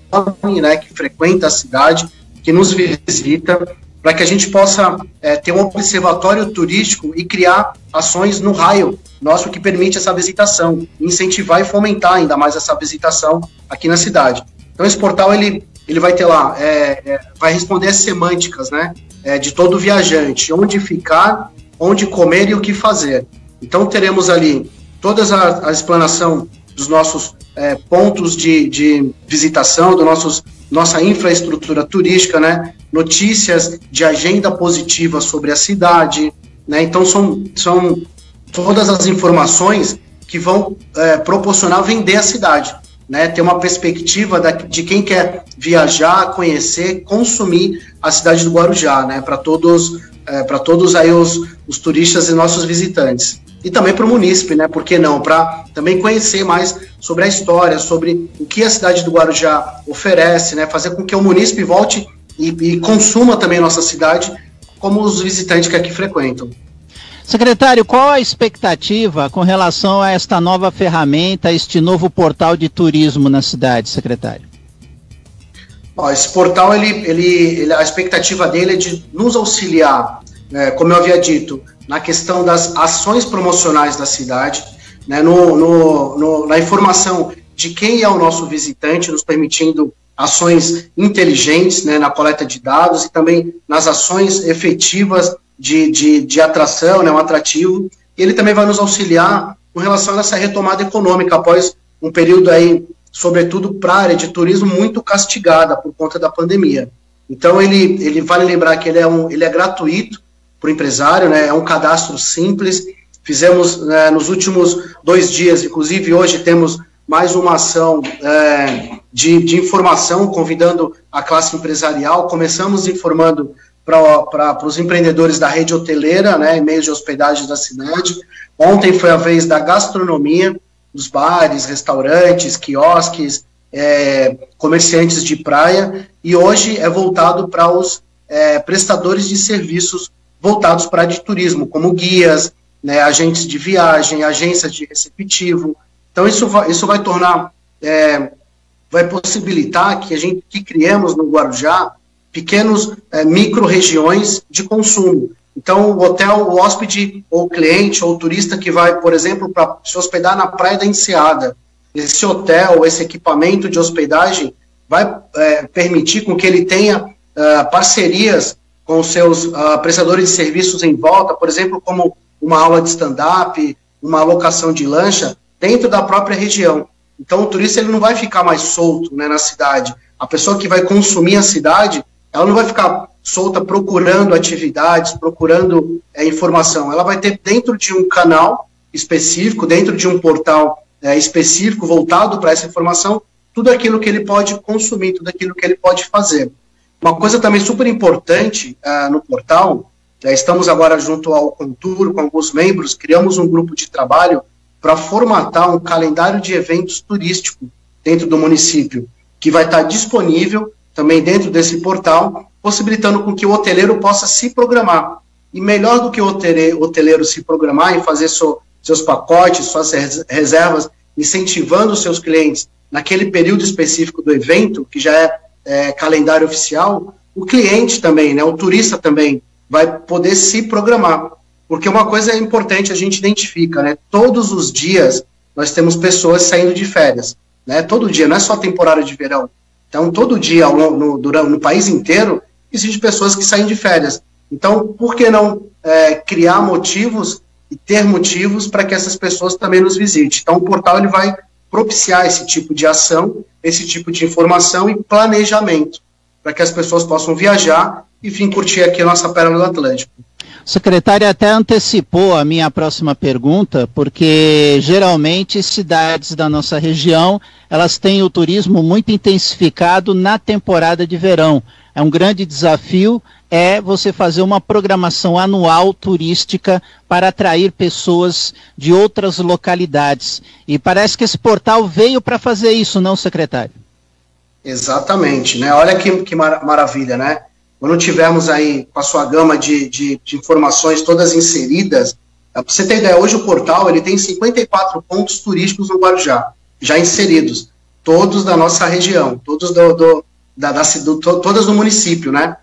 né, que frequenta a cidade, que nos visita, para que a gente possa é, ter um observatório turístico e criar ações no raio nosso que permite essa visitação, incentivar e fomentar ainda mais essa visitação aqui na cidade. Então esse portal ele, ele vai ter lá, é, é vai responder as semânticas, né, é, de todo viajante, onde ficar onde comer e o que fazer. Então teremos ali toda a, a explanação dos nossos é, pontos de, de visitação, do nossos, nossa infraestrutura turística, né? Notícias de agenda positiva sobre a cidade, né? Então são, são todas as informações que vão é, proporcionar vender a cidade, né? Ter uma perspectiva da, de quem quer viajar, conhecer, consumir a cidade do Guarujá, né? Para todos, é, para todos aí os, os turistas e nossos visitantes e também para o munícipe, né? Por que não? Para também conhecer mais sobre a história, sobre o que a cidade do Guarujá oferece, né? Fazer com que o munícipe volte e, e consuma também nossa cidade, como os visitantes que aqui frequentam. Secretário, qual a expectativa com relação a esta nova ferramenta, este novo portal de turismo na cidade, secretário? Ó, esse portal, ele, ele, ele, a expectativa dele é de nos auxiliar, né, como eu havia dito, na questão das ações promocionais da cidade, né, no, no, no, na informação de quem é o nosso visitante, nos permitindo ações inteligentes né, na coleta de dados e também nas ações efetivas de, de, de atração, né, um atrativo. E ele também vai nos auxiliar com relação a essa retomada econômica após um período aí, sobretudo para a área de turismo, muito castigada por conta da pandemia. Então ele, ele vale lembrar que ele é, um, ele é gratuito, para o empresário, né? É um cadastro simples. Fizemos né, nos últimos dois dias, inclusive hoje temos mais uma ação é, de, de, informação, convidando a classe empresarial. Começamos informando para os empreendedores da rede hoteleira, né, meios de hospedagem da cidade. Ontem foi a vez da gastronomia, dos bares, restaurantes, quiosques, é, comerciantes de praia, e hoje é voltado para os é, prestadores de serviços voltados para de turismo, como guias, né, agentes de viagem, agências de receptivo. Então isso vai, isso vai tornar, é, vai possibilitar que a gente que criemos no Guarujá pequenos é, micro-regiões de consumo. Então, o hotel, o hóspede, ou cliente, ou turista que vai, por exemplo, para se hospedar na Praia da Enseada, esse hotel, esse equipamento de hospedagem vai é, permitir com que ele tenha uh, parcerias com seus uh, prestadores de serviços em volta, por exemplo, como uma aula de stand-up, uma alocação de lancha, dentro da própria região. Então, o turista ele não vai ficar mais solto né, na cidade. A pessoa que vai consumir a cidade, ela não vai ficar solta procurando atividades, procurando é, informação. Ela vai ter dentro de um canal específico, dentro de um portal é, específico voltado para essa informação, tudo aquilo que ele pode consumir, tudo aquilo que ele pode fazer. Uma coisa também super importante uh, no portal, uh, estamos agora junto ao Conturo, com alguns membros, criamos um grupo de trabalho para formatar um calendário de eventos turístico dentro do município, que vai estar disponível também dentro desse portal, possibilitando com que o hoteleiro possa se programar. E melhor do que o hoteleiro se programar e fazer so, seus pacotes, suas reservas, incentivando os seus clientes naquele período específico do evento, que já é é, calendário oficial, o cliente também, né, o turista também, vai poder se programar. Porque uma coisa é importante a gente identifica, né? Todos os dias nós temos pessoas saindo de férias, né? Todo dia, não é só temporada de verão. Então, todo dia no, no, no país inteiro existem pessoas que saem de férias. Então, por que não é, criar motivos e ter motivos para que essas pessoas também nos visitem? Então, o portal ele vai propiciar esse tipo de ação, esse tipo de informação e planejamento, para que as pessoas possam viajar e vir curtir aqui a nossa Pérola do Atlântico. O secretário até antecipou a minha próxima pergunta, porque geralmente cidades da nossa região, elas têm o turismo muito intensificado na temporada de verão. É um grande desafio é você fazer uma programação anual turística para atrair pessoas de outras localidades. E parece que esse portal veio para fazer isso, não, secretário? Exatamente, né? Olha que, que mar maravilha, né? Quando tivermos aí com a sua gama de, de, de informações todas inseridas, para você ter ideia, hoje o portal ele tem 54 pontos turísticos no Guarujá, já inseridos, todos da nossa região, todos do, do, da, da, do, todas do município, né?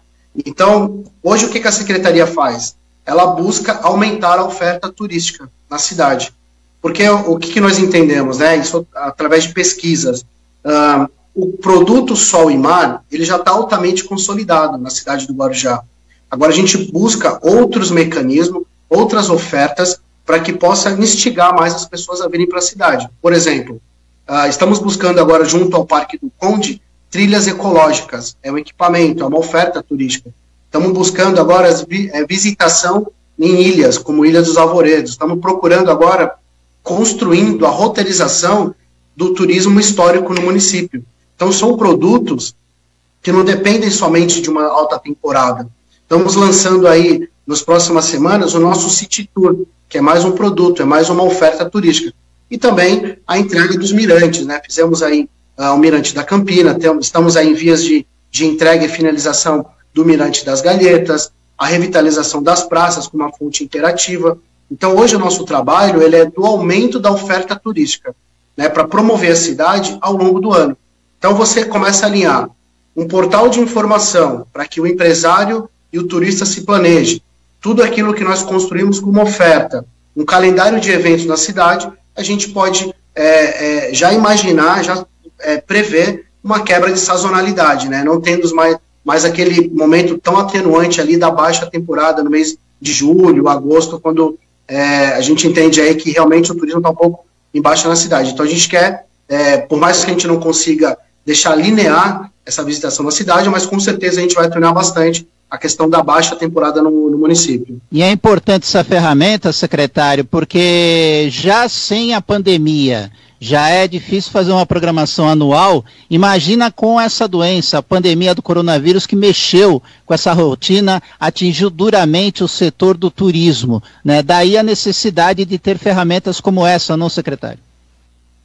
Então, hoje o que, que a secretaria faz? Ela busca aumentar a oferta turística na cidade. Porque o, que, que nós entendemos, né? Isso através de pesquisas. Uh, o produto sol e mar, ele já está altamente consolidado na cidade do Guarujá. Agora a gente busca outros mecanismos, outras ofertas, para que possa instigar mais as pessoas a virem para a cidade. Por exemplo, Uh, estamos buscando agora, junto ao Parque do Conde, trilhas ecológicas. É um equipamento, é uma oferta turística. Estamos buscando agora vi, é, visitação em ilhas, como Ilha dos Alvoredos. Estamos procurando agora, construindo a roteirização do turismo histórico no município. Então, são produtos que não dependem somente de uma alta temporada. Estamos lançando aí, nas próximas semanas, o nosso City Tour, que é mais um produto, é mais uma oferta turística e também a entrega dos mirantes, né? Fizemos aí uh, o mirante da Campina, estamos aí em vias de, de entrega e finalização do mirante das Galhetas, a revitalização das praças com uma fonte interativa. Então, hoje o nosso trabalho ele é do aumento da oferta turística, né, para promover a cidade ao longo do ano. Então, você começa a alinhar um portal de informação para que o empresário e o turista se planeje, tudo aquilo que nós construímos como oferta, um calendário de eventos na cidade, a gente pode é, é, já imaginar, já é, prever uma quebra de sazonalidade, né? Não tendo mais, mais aquele momento tão atenuante ali da baixa temporada no mês de julho, agosto, quando é, a gente entende aí que realmente o turismo está um pouco embaixo na cidade. Então a gente quer, é, por mais que a gente não consiga deixar linear essa visitação na cidade, mas com certeza a gente vai treinar bastante a questão da baixa temporada no, no, município. E é importante essa ferramenta, secretário, porque já sem a pandemia, já é difícil fazer uma programação anual. Imagina com essa doença, a pandemia do coronavírus que mexeu com essa rotina, atingiu duramente o setor do turismo. Né? Daí a necessidade de ter ferramentas como essa, não, secretário?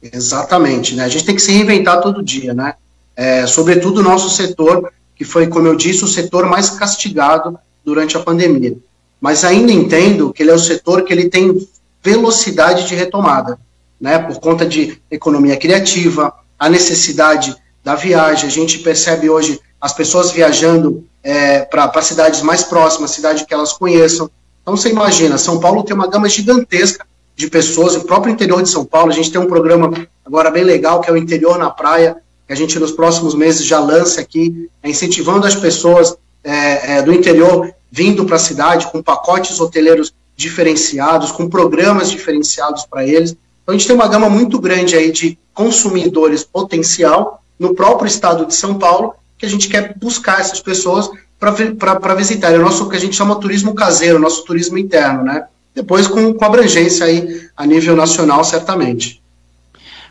Exatamente, né? A gente tem que se reinventar todo dia, né? É, sobretudo o nosso setor que foi, como eu disse, o setor mais castigado durante a pandemia. Mas ainda entendo que ele é o setor que ele tem velocidade de retomada, né, por conta de economia criativa, a necessidade da viagem. A gente percebe hoje as pessoas viajando é, para cidades mais próximas, cidades que elas conheçam. Então você imagina, São Paulo tem uma gama gigantesca de pessoas, o próprio interior de São Paulo, a gente tem um programa agora bem legal que é o Interior na Praia, que a gente nos próximos meses já lança aqui, é incentivando as pessoas é, é, do interior vindo para a cidade com pacotes hoteleiros diferenciados, com programas diferenciados para eles. Então a gente tem uma gama muito grande aí de consumidores potencial no próprio estado de São Paulo, que a gente quer buscar essas pessoas para visitar. É o nosso que a gente chama turismo caseiro, nosso turismo interno, né? Depois com, com abrangência aí a nível nacional, certamente.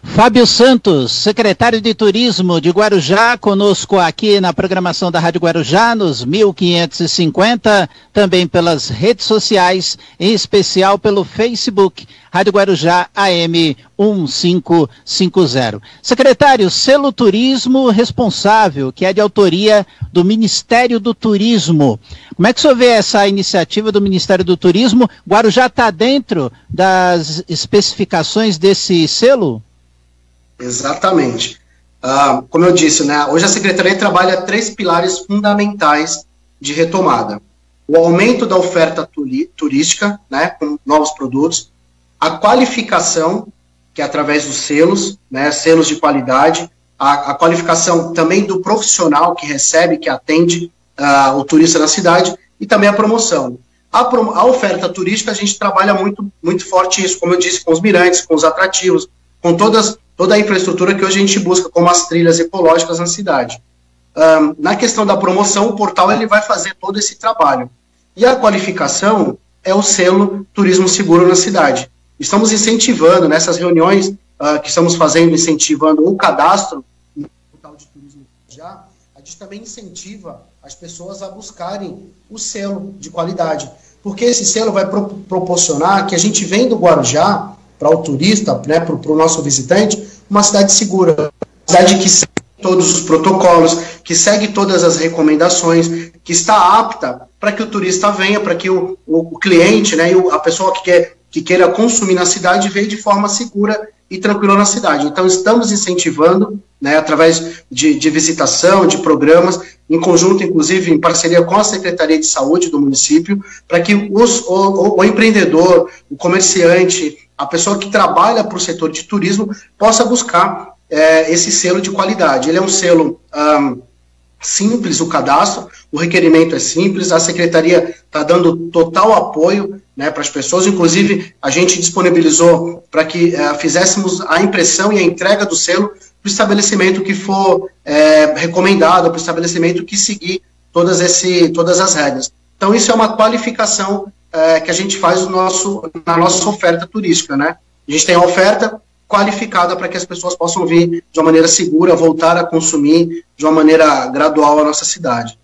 Fábio Santos, secretário de Turismo de Guarujá, conosco aqui na programação da Rádio Guarujá, nos 1550, também pelas redes sociais, em especial pelo Facebook, Rádio Guarujá AM 1550. Secretário, selo turismo responsável, que é de autoria do Ministério do Turismo. Como é que o senhor vê essa iniciativa do Ministério do Turismo? Guarujá está dentro das especificações desse selo? Exatamente. Uh, como eu disse, né, hoje a Secretaria trabalha três pilares fundamentais de retomada. O aumento da oferta turística, né, com novos produtos, a qualificação, que é através dos selos, né, selos de qualidade, a, a qualificação também do profissional que recebe, que atende uh, o turista na cidade, e também a promoção. A, a oferta turística, a gente trabalha muito, muito forte isso, como eu disse, com os mirantes, com os atrativos, com todas toda a infraestrutura que hoje a gente busca, como as trilhas ecológicas na cidade. Um, na questão da promoção, o portal ele vai fazer todo esse trabalho. E a qualificação é o selo Turismo Seguro na cidade. Estamos incentivando nessas reuniões uh, que estamos fazendo, incentivando o cadastro no portal de turismo já, a gente também incentiva as pessoas a buscarem o selo de qualidade, porque esse selo vai pro proporcionar que a gente vem do Guarujá para o turista, né, para o nosso visitante, uma cidade segura, uma cidade que segue todos os protocolos, que segue todas as recomendações, que está apta para que o turista venha, para que o, o, o, cliente, né, a pessoa que, quer, que queira consumir na cidade venha de forma segura e tranquila na cidade. Então, estamos incentivando, né, através de, de visitação, de programas, em conjunto, inclusive, em parceria com a Secretaria de Saúde do município, para que os, o, o empreendedor, o comerciante, a pessoa que trabalha para o setor de turismo possa buscar é, esse selo de qualidade. Ele é um selo um, simples, o cadastro, o requerimento é simples, a secretaria está dando total apoio né, para as pessoas. Inclusive, a gente disponibilizou para que uh, fizéssemos a impressão e a entrega do selo para o estabelecimento que for é, recomendado, para o estabelecimento que seguir todas, esse, todas as regras. Então, isso é uma qualificação é, que a gente faz no nosso, na nossa oferta turística. Né? A gente tem a oferta qualificada para que as pessoas possam vir de uma maneira segura, voltar a consumir de uma maneira gradual a nossa cidade.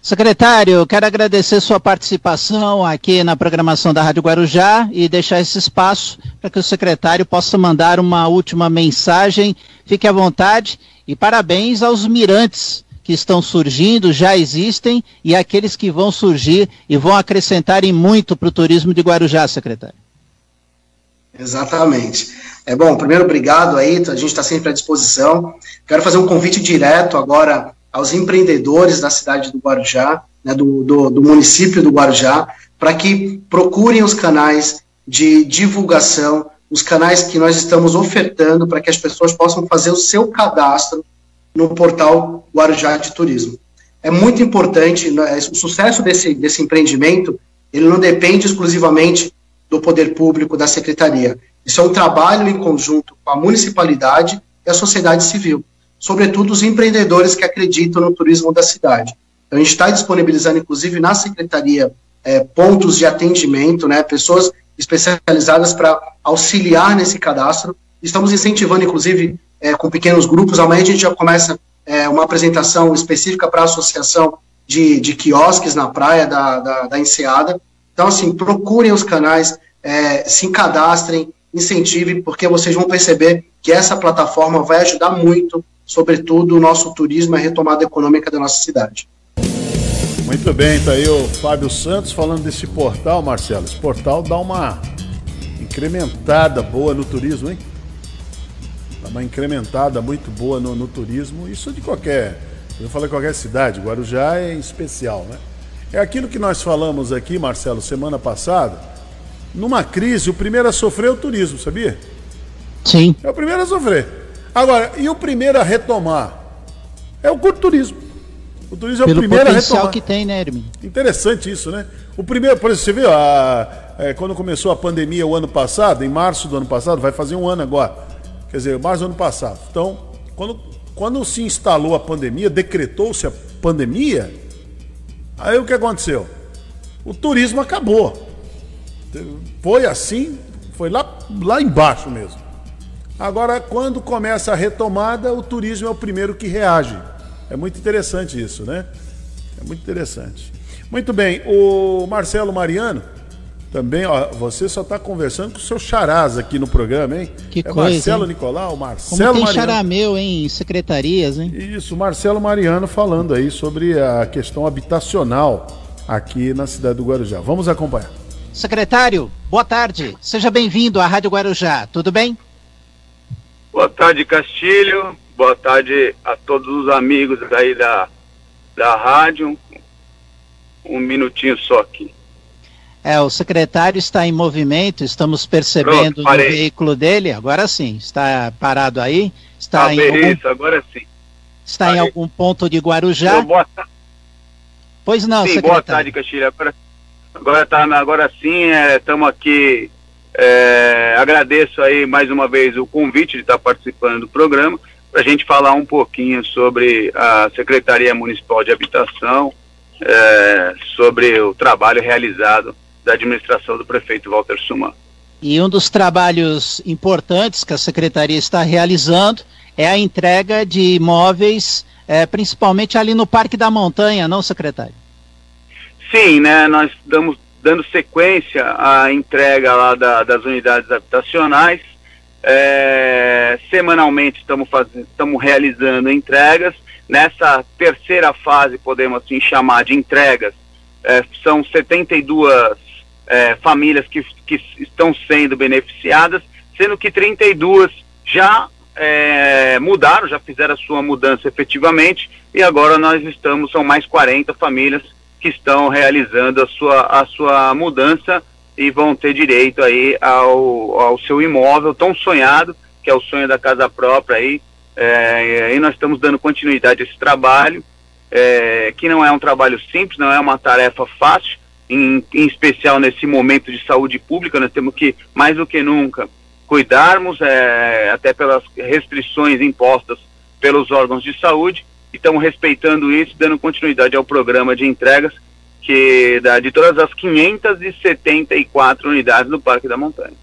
Secretário, quero agradecer sua participação aqui na programação da Rádio Guarujá e deixar esse espaço para que o secretário possa mandar uma última mensagem. Fique à vontade e parabéns aos mirantes que estão surgindo, já existem e aqueles que vão surgir e vão acrescentar em muito para o turismo de Guarujá, secretário. Exatamente. É bom, primeiro, obrigado aí, a gente está sempre à disposição. Quero fazer um convite direto agora aos empreendedores da cidade do Guarujá, né, do, do, do município do Guarujá, para que procurem os canais de divulgação, os canais que nós estamos ofertando para que as pessoas possam fazer o seu cadastro no portal Guarujá de Turismo. É muito importante, né, o sucesso desse, desse empreendimento, ele não depende exclusivamente do poder público, da secretaria. Isso é um trabalho em conjunto com a municipalidade e a sociedade civil sobretudo os empreendedores que acreditam no turismo da cidade. Então, a gente está disponibilizando, inclusive, na secretaria, é, pontos de atendimento, né, pessoas especializadas para auxiliar nesse cadastro. Estamos incentivando, inclusive, é, com pequenos grupos. Amanhã a gente já começa é, uma apresentação específica para a associação de, de quiosques na praia da, da, da Enseada. Então, assim, procurem os canais, é, se cadastrem, incentivem, porque vocês vão perceber que essa plataforma vai ajudar muito sobretudo o nosso turismo e a retomada econômica da nossa cidade. Muito bem, tá aí o Fábio Santos falando desse portal, Marcelo. Esse portal dá uma incrementada boa no turismo, hein? Dá uma incrementada muito boa no, no turismo. Isso de qualquer, eu falei qualquer cidade, Guarujá é especial, né? É aquilo que nós falamos aqui, Marcelo, semana passada. Numa crise, o primeiro a sofrer é o turismo, sabia? Sim. É o primeiro a sofrer. Agora, e o primeiro a retomar? É o turismo. O turismo é Pelo o primeiro a retomar. que tem, né, Hermin? Interessante isso, né? O primeiro, por exemplo, você viu, a, é, quando começou a pandemia o ano passado, em março do ano passado, vai fazer um ano agora. Quer dizer, do ano passado. Então, quando, quando se instalou a pandemia, decretou-se a pandemia, aí o que aconteceu? O turismo acabou. Foi assim, foi lá, lá embaixo mesmo. Agora, quando começa a retomada, o turismo é o primeiro que reage. É muito interessante isso, né? É muito interessante. Muito bem, o Marcelo Mariano, também, ó, você só está conversando com o seu charás aqui no programa, hein? Que é coisa, Marcelo hein? Nicolau, Marcelo Como tem Mariano. charameu em secretarias, hein? Isso, Marcelo Mariano falando aí sobre a questão habitacional aqui na cidade do Guarujá. Vamos acompanhar. Secretário, boa tarde. Seja bem-vindo à Rádio Guarujá. Tudo bem? Boa tarde, Castilho. Boa tarde a todos os amigos aí da, da rádio. Um minutinho só aqui. É, o secretário está em movimento, estamos percebendo Pronto, no parei. veículo dele, agora sim, está parado aí, está Ah, em algum, isso, agora sim. está em algum ponto de Guarujá. Então, boa, ta- Pois não, sim, secretário. boa tarde, Castilho. Agora, tá, agora sim, estamos aqui. é, agradeço aí mais uma vez o convite de estar participando do programa para a gente falar um pouquinho sobre a Secretaria Municipal de Habitação, é, sobre o trabalho realizado da administração do prefeito Walter Suman. E um dos trabalhos importantes que a secretaria está realizando é a entrega de imóveis, eh, principalmente ali no Parque da Montanha, não, secretário? Sim, né? Nós damos dando sequência à entrega lá da- das unidades habitacionais. É, semanalmente estamos fazendo, estamos realizando entregas. Nessa terceira fase, podemos assim chamar de entregas, é, são 72 é, famílias que, que estão sendo beneficiadas, sendo que 32 já é, mudaram, já fizeram a sua mudança efetivamente, e agora nós estamos, são mais 40 famílias que estão realizando a sua, a sua mudança e vão ter direito aí ao, ao seu imóvel tão sonhado, que é o sonho da casa própria aí, é, e nós estamos dando continuidade a esse trabalho, é, que não é um trabalho simples, não é uma tarefa fácil, em, em especial nesse momento de saúde pública, nós temos que, mais do que nunca, cuidarmos, é, até pelas restrições impostas pelos órgãos de saúde, e estamos respeitando isso, dando continuidade ao programa de entregas que da, de todas as 574 unidades do Parque da Montanha.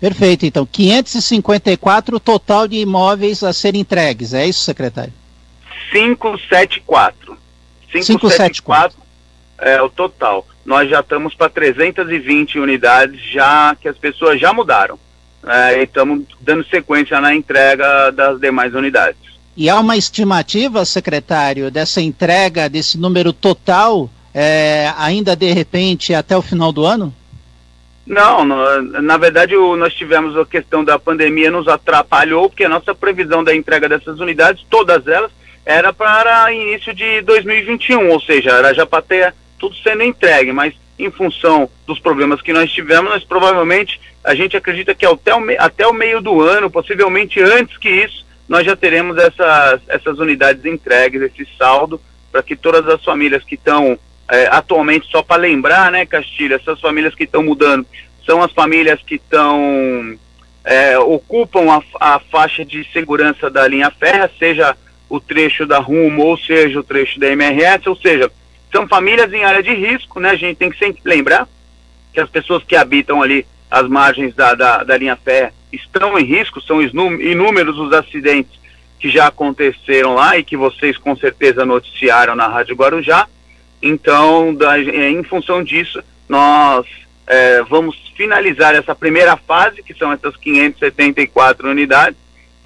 Perfeito, então 554 total de imóveis a serem entregues, é isso, secretário? 574. 574 é o total. Nós já estamos para 320 unidades já que as pessoas já mudaram. É, e estamos dando sequência na entrega das demais unidades. E há uma estimativa, secretário, dessa entrega, desse número total, é, ainda de repente até o final do ano? Não, no, na verdade o, nós tivemos a questão da pandemia nos atrapalhou, porque a nossa previsão da entrega dessas unidades, todas elas, era para início de 2021, ou seja, era já para ter tudo sendo entregue, mas em função dos problemas que nós tivemos, nós provavelmente, a gente acredita que até o, até o meio do ano, possivelmente antes que isso, nós já teremos essas, essas unidades entregues, esse saldo, para que todas as famílias que estão é, atualmente, só para lembrar, né, Castilho, essas famílias que estão mudando, são as famílias que estão, é, ocupam a, a faixa de segurança da linha férrea, seja o trecho da Rumo ou seja o trecho da MRS, ou seja, são famílias em área de risco, né? A gente tem que sempre lembrar que as pessoas que habitam ali as margens da, da, da linha fé estão em risco, são inúmeros os acidentes que já aconteceram lá e que vocês com certeza noticiaram na Rádio Guarujá. Então, da, em função disso, nós é, vamos finalizar essa primeira fase, que são essas 574 unidades,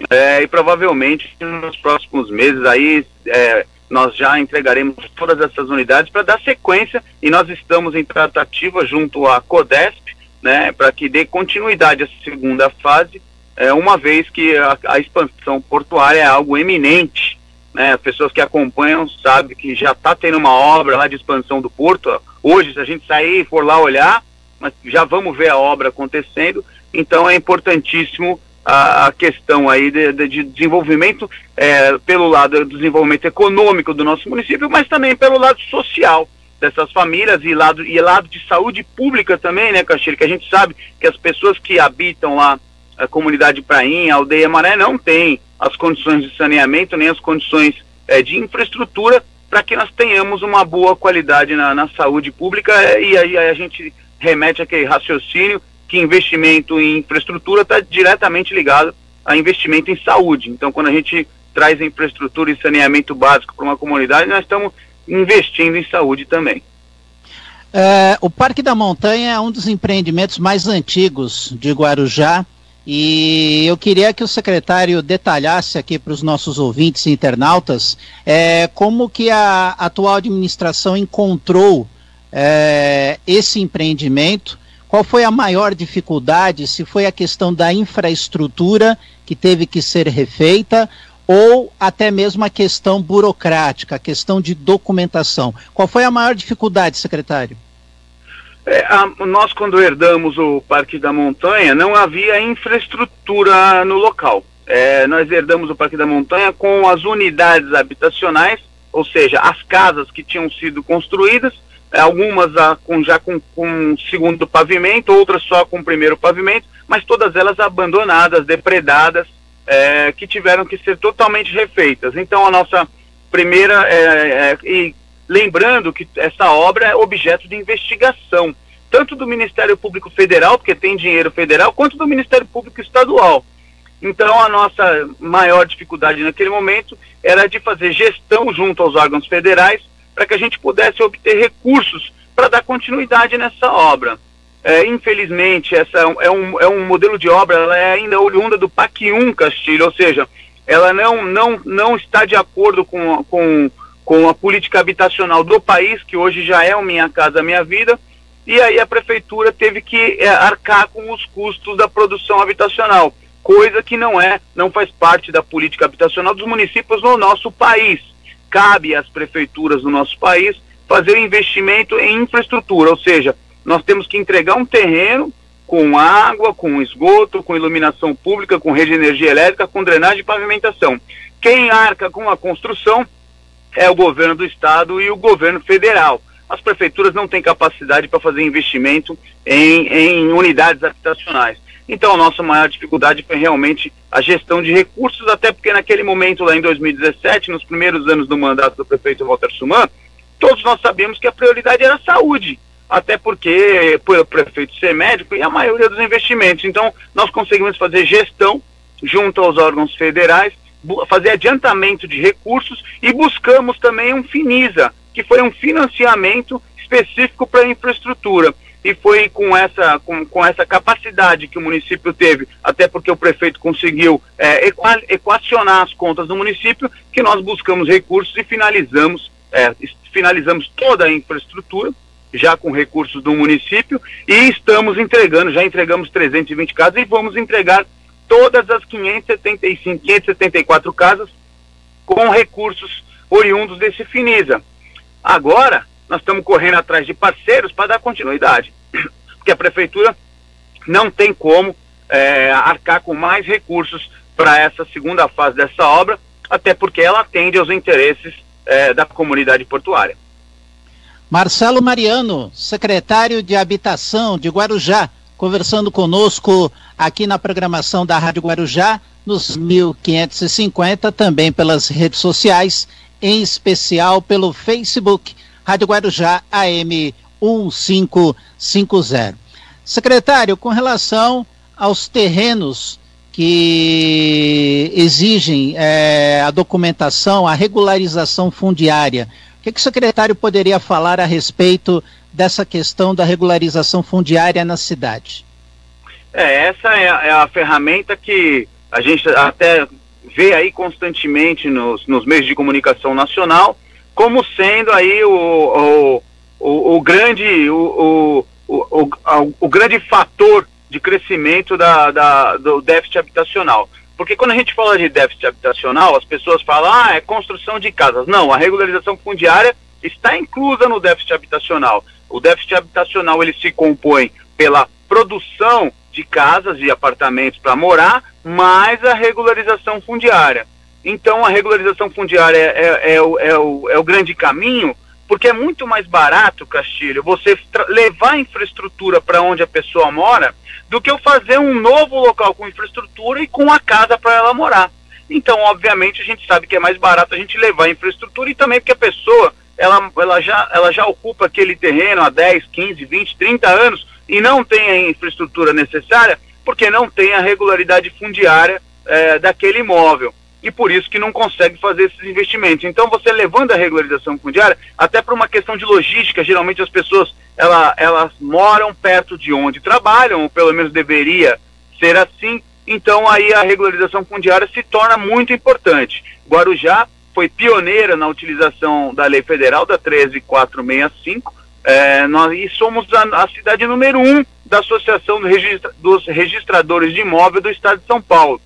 é, e provavelmente nos próximos meses aí é, nós já entregaremos todas essas unidades para dar sequência e nós estamos em tratativa junto à CODESP, né, para que dê continuidade à segunda fase, é, uma vez que a, a, expansão portuária é algo eminente, né, as pessoas que acompanham sabem que já está tendo uma obra lá de expansão do porto, hoje se a gente sair e for lá olhar, mas já vamos ver a obra acontecendo, então é importantíssimo a, a questão aí de, de, de desenvolvimento é, pelo lado do desenvolvimento econômico do nosso município, mas também pelo lado social dessas famílias e lado, e lado de saúde pública também, né, Castilho? Que a gente sabe que as pessoas que habitam lá a comunidade Prainha, a aldeia Maré, não têm as condições de saneamento, nem as condições é, de infraestrutura para que nós tenhamos uma boa qualidade na, na saúde pública é, e aí a gente remete aquele raciocínio que investimento em infraestrutura está diretamente ligado a investimento em saúde. Então, quando a gente traz infraestrutura e saneamento básico para uma comunidade, nós estamos investindo em saúde também. É, o Parque da Montanha é um dos empreendimentos mais antigos de Guarujá e eu queria que o secretário detalhasse aqui para os nossos ouvintes e internautas é, como que a atual administração encontrou é, esse empreendimento qual foi a maior dificuldade? Se foi a questão da infraestrutura que teve que ser refeita ou até mesmo a questão burocrática, a questão de documentação. Qual foi a maior dificuldade, secretário? É, a, nós, quando herdamos o Parque da Montanha, não havia infraestrutura no local. É, nós herdamos o Parque da Montanha com as unidades habitacionais, ou seja, as casas que tinham sido construídas algumas com, já com, com segundo pavimento, outras só com primeiro pavimento, mas todas elas abandonadas, depredadas, é, que tiveram que ser totalmente refeitas. Então a nossa primeira, é, é, e lembrando que essa obra é objeto de investigação, tanto do Ministério Público Federal, porque tem dinheiro federal, quanto do Ministério Público Estadual. Então a nossa maior dificuldade naquele momento era de fazer gestão junto aos órgãos federais para que a gente pudesse obter recursos para dar continuidade nessa obra. É, infelizmente, essa é um, é um modelo de obra, ela é ainda oriunda do PAC 1 Castilho, ou seja, ela não, não, não está de acordo com, com, com a política habitacional do país, que hoje já é o Minha Casa Minha Vida, e aí a prefeitura teve que é, arcar com os custos da produção habitacional, coisa que não é, não faz parte da política habitacional dos municípios no nosso país cabe às prefeituras do nosso país fazer investimento em infraestrutura, ou seja, nós temos que entregar um terreno com água, com esgoto, com iluminação pública, com rede de energia elétrica, com drenagem e pavimentação. Quem arca com a construção é o governo do estado e o governo federal. as prefeituras não têm capacidade para fazer investimento em, em unidades habitacionais. Então, a nossa maior dificuldade foi realmente a gestão de recursos, até porque naquele momento, lá em 2017, nos primeiros anos do mandato do prefeito Walter Suman, todos nós sabíamos que a prioridade era a saúde, até porque o prefeito ser médico e a maioria dos investimentos. Então, nós conseguimos fazer gestão junto aos órgãos federais, fazer adiantamento de recursos e buscamos também um FINISA, que foi um financiamento específico para a infraestrutura. E foi com essa, com, com essa capacidade que o município teve, até porque o prefeito conseguiu é, equacionar as contas do município, que nós buscamos recursos e finalizamos, é, finalizamos toda a infraestrutura, já com recursos do município, e estamos entregando, já entregamos 320 casas e vamos entregar todas as 575, 574 casas com recursos oriundos desse Finisa. Agora, nós estamos correndo atrás de parceiros para dar continuidade, porque a prefeitura não tem como é, arcar com mais recursos para essa segunda fase dessa obra, até porque ela atende aos interesses é, da comunidade portuária. Marcelo Mariano, secretário de Habitação de Guarujá, conversando conosco aqui na programação da Rádio Guarujá, nos 1550, também pelas redes sociais, em especial pelo Facebook, Rádio Guarujá AM 1550. Secretário, com relação aos terrenos que exigem é, a documentação, a regularização fundiária, o que, que o secretário poderia falar a respeito dessa questão da regularização fundiária na cidade? É, essa é a, é a ferramenta que a gente até vê aí constantemente nos, nos meios de comunicação nacional como sendo aí o, o, o, o grande o, o, o, grande fator de crescimento da, da, do déficit habitacional. Porque quando a gente fala de déficit habitacional, as pessoas falam, ah, é construção de casas. Não, a regularização fundiária está inclusa no déficit habitacional. O déficit habitacional ele se compõe pela produção de casas e apartamentos para morar, mais a regularização fundiária. Então, a regularização fundiária é, é, é, o, é, o, é o grande caminho, porque é muito mais barato, Castilho, você levar a infraestrutura para onde a pessoa mora, do que eu fazer um novo local com infraestrutura e com a casa para ela morar. Então, obviamente, a gente sabe que é mais barato a gente levar a infraestrutura e também porque a pessoa ela, ela, já, ela já ocupa aquele terreno há 10, 15, 20, 30 anos e não tem a infraestrutura necessária porque não tem a regularidade fundiária é, daquele imóvel. E por isso que não consegue fazer esses investimentos. Então, você levando a regularização fundiária, até para uma questão de logística, geralmente as pessoas ela, elas moram perto de onde trabalham, ou pelo menos deveria ser assim. Então, aí a regularização fundiária se torna muito importante. Guarujá foi pioneira na utilização da lei federal da 13465, é, nós, e somos a, a, cidade número um da Associação do Registra, dos Registradores de Imóvel do Estado de São Paulo.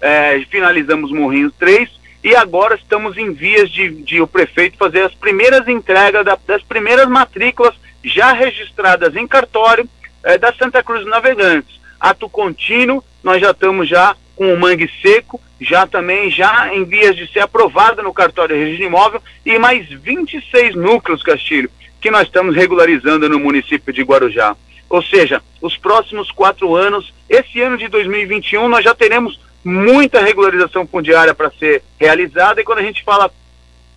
É, finalizamos Morrinho 3 e agora estamos em vias de, de o prefeito fazer as primeiras entregas da, das primeiras matrículas já registradas em cartório é, da Santa Cruz Navegantes. Ato contínuo, nós já estamos já com o mangue seco, já também já em vias de ser aprovada no cartório de registro imóvel e mais 26 núcleos, Castilho, que nós estamos regularizando no município de Guarujá. Ou seja, os próximos quatro anos, esse ano de 2021, nós já teremos muita regularização fundiária para ser realizada, e quando a gente fala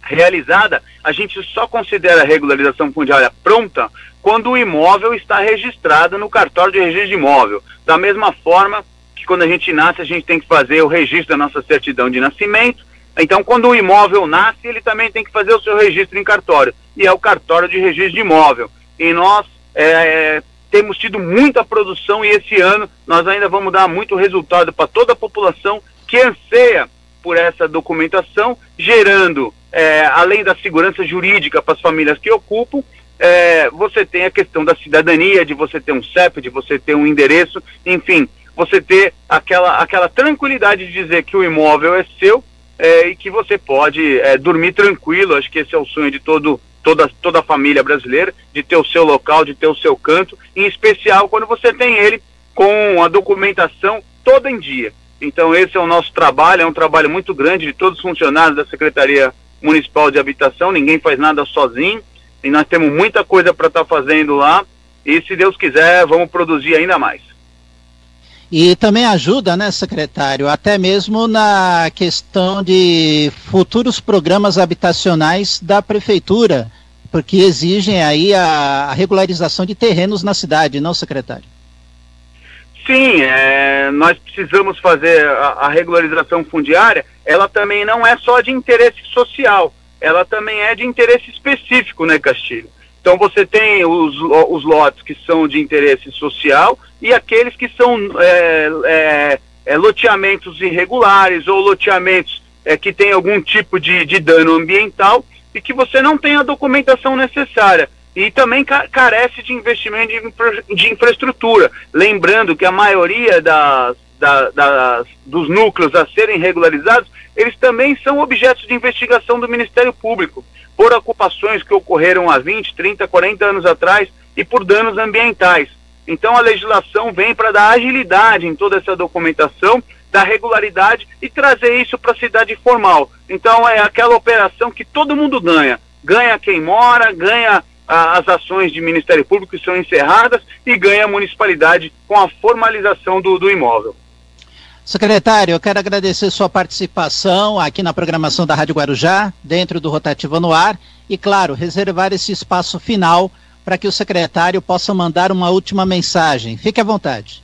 realizada, a gente só considera a regularização fundiária pronta quando o imóvel está registrado no cartório de registro de imóvel. Da mesma forma que quando a gente nasce, a gente tem que fazer o registro da nossa certidão de nascimento. Então, quando o imóvel nasce, ele também tem que fazer o seu registro em cartório, e é o cartório de registro de imóvel. E nós é, temos tido muita produção e esse ano nós ainda vamos dar muito resultado para toda a população que anseia por essa documentação, gerando, é, além da segurança jurídica para as famílias que ocupam, é, você tem a questão da cidadania, de você ter um CEP, de você ter um endereço, enfim, você ter aquela, aquela tranquilidade de dizer que o imóvel é seu é, e que você pode é, dormir tranquilo. Acho que esse é o sonho de todo toda, toda a família brasileira, de ter o seu local, de ter o seu canto, em especial quando você tem ele com a documentação toda em dia. Então esse é o nosso trabalho, é um trabalho muito grande de todos os funcionários da Secretaria Municipal de Habitação, ninguém faz nada sozinho, e nós temos muita coisa para estar tá fazendo lá e se Deus quiser vamos produzir ainda mais. E também ajuda, né, secretário, até mesmo na questão de futuros programas habitacionais da prefeitura, porque exigem aí a, regularização de terrenos na cidade, não, secretário? Sim, é, nós precisamos fazer a, a, regularização fundiária, ela também não é só de interesse social, ela também é de interesse específico, né, Castilho? Então você tem os, os lotes que são de interesse social e aqueles que são é, é, é, loteamentos irregulares ou loteamentos é, que têm algum tipo de, de dano ambiental e que você não tem a documentação necessária. E também carece de investimento de, infra, de infraestrutura. Lembrando que a maioria das, da, das, dos núcleos a serem regularizados, eles também são objetos de investigação do Ministério Público por ocupações que ocorreram há 20, 30, 40 anos atrás e por danos ambientais. Então a legislação vem para dar agilidade em toda essa documentação, dar regularidade e trazer isso para a cidade formal. Então é aquela operação que todo mundo ganha. Ganha quem mora, ganha ah, as ações de Ministério Público que são encerradas e ganha a municipalidade com a formalização do, do imóvel. Secretário, eu quero agradecer sua participação aqui na programação da Rádio Guarujá, dentro do Rotativa no Ar, e, claro, reservar esse espaço final para que o secretário possa mandar uma última mensagem. Fique à vontade.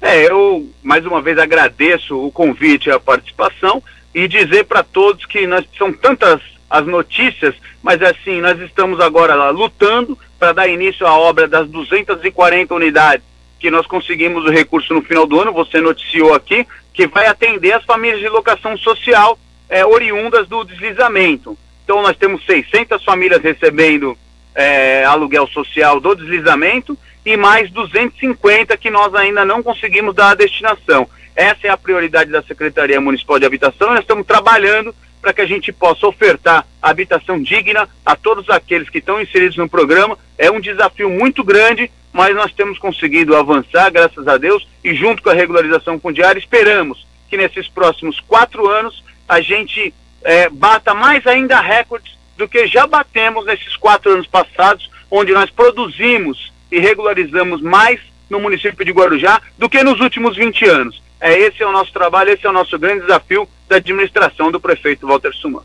É, eu mais uma vez agradeço o convite e a participação e dizer para todos que nós são tantas as notícias, mas assim, nós estamos agora lá lutando para dar início à obra das 240 unidades que nós conseguimos o recurso no final do ano, você noticiou aqui, que vai atender as famílias de locação social é, oriundas do deslizamento. Então nós temos 600 famílias recebendo é, aluguel social do deslizamento e mais 250 que nós ainda não conseguimos dar a destinação. Essa é a prioridade da Secretaria Municipal de Habitação. Nós estamos trabalhando para que a gente possa ofertar habitação digna a todos aqueles que estão inseridos no programa. É um desafio muito grande, mas nós temos conseguido avançar, graças a Deus, e junto com a regularização fundiária, esperamos que nesses próximos quatro anos a gente é, bata mais ainda recordes do que já batemos nesses quatro anos passados, onde nós produzimos e regularizamos mais no município de Guarujá do que nos últimos 20 anos. É, esse é o nosso trabalho, esse é o nosso grande desafio da administração do prefeito Walter Suman.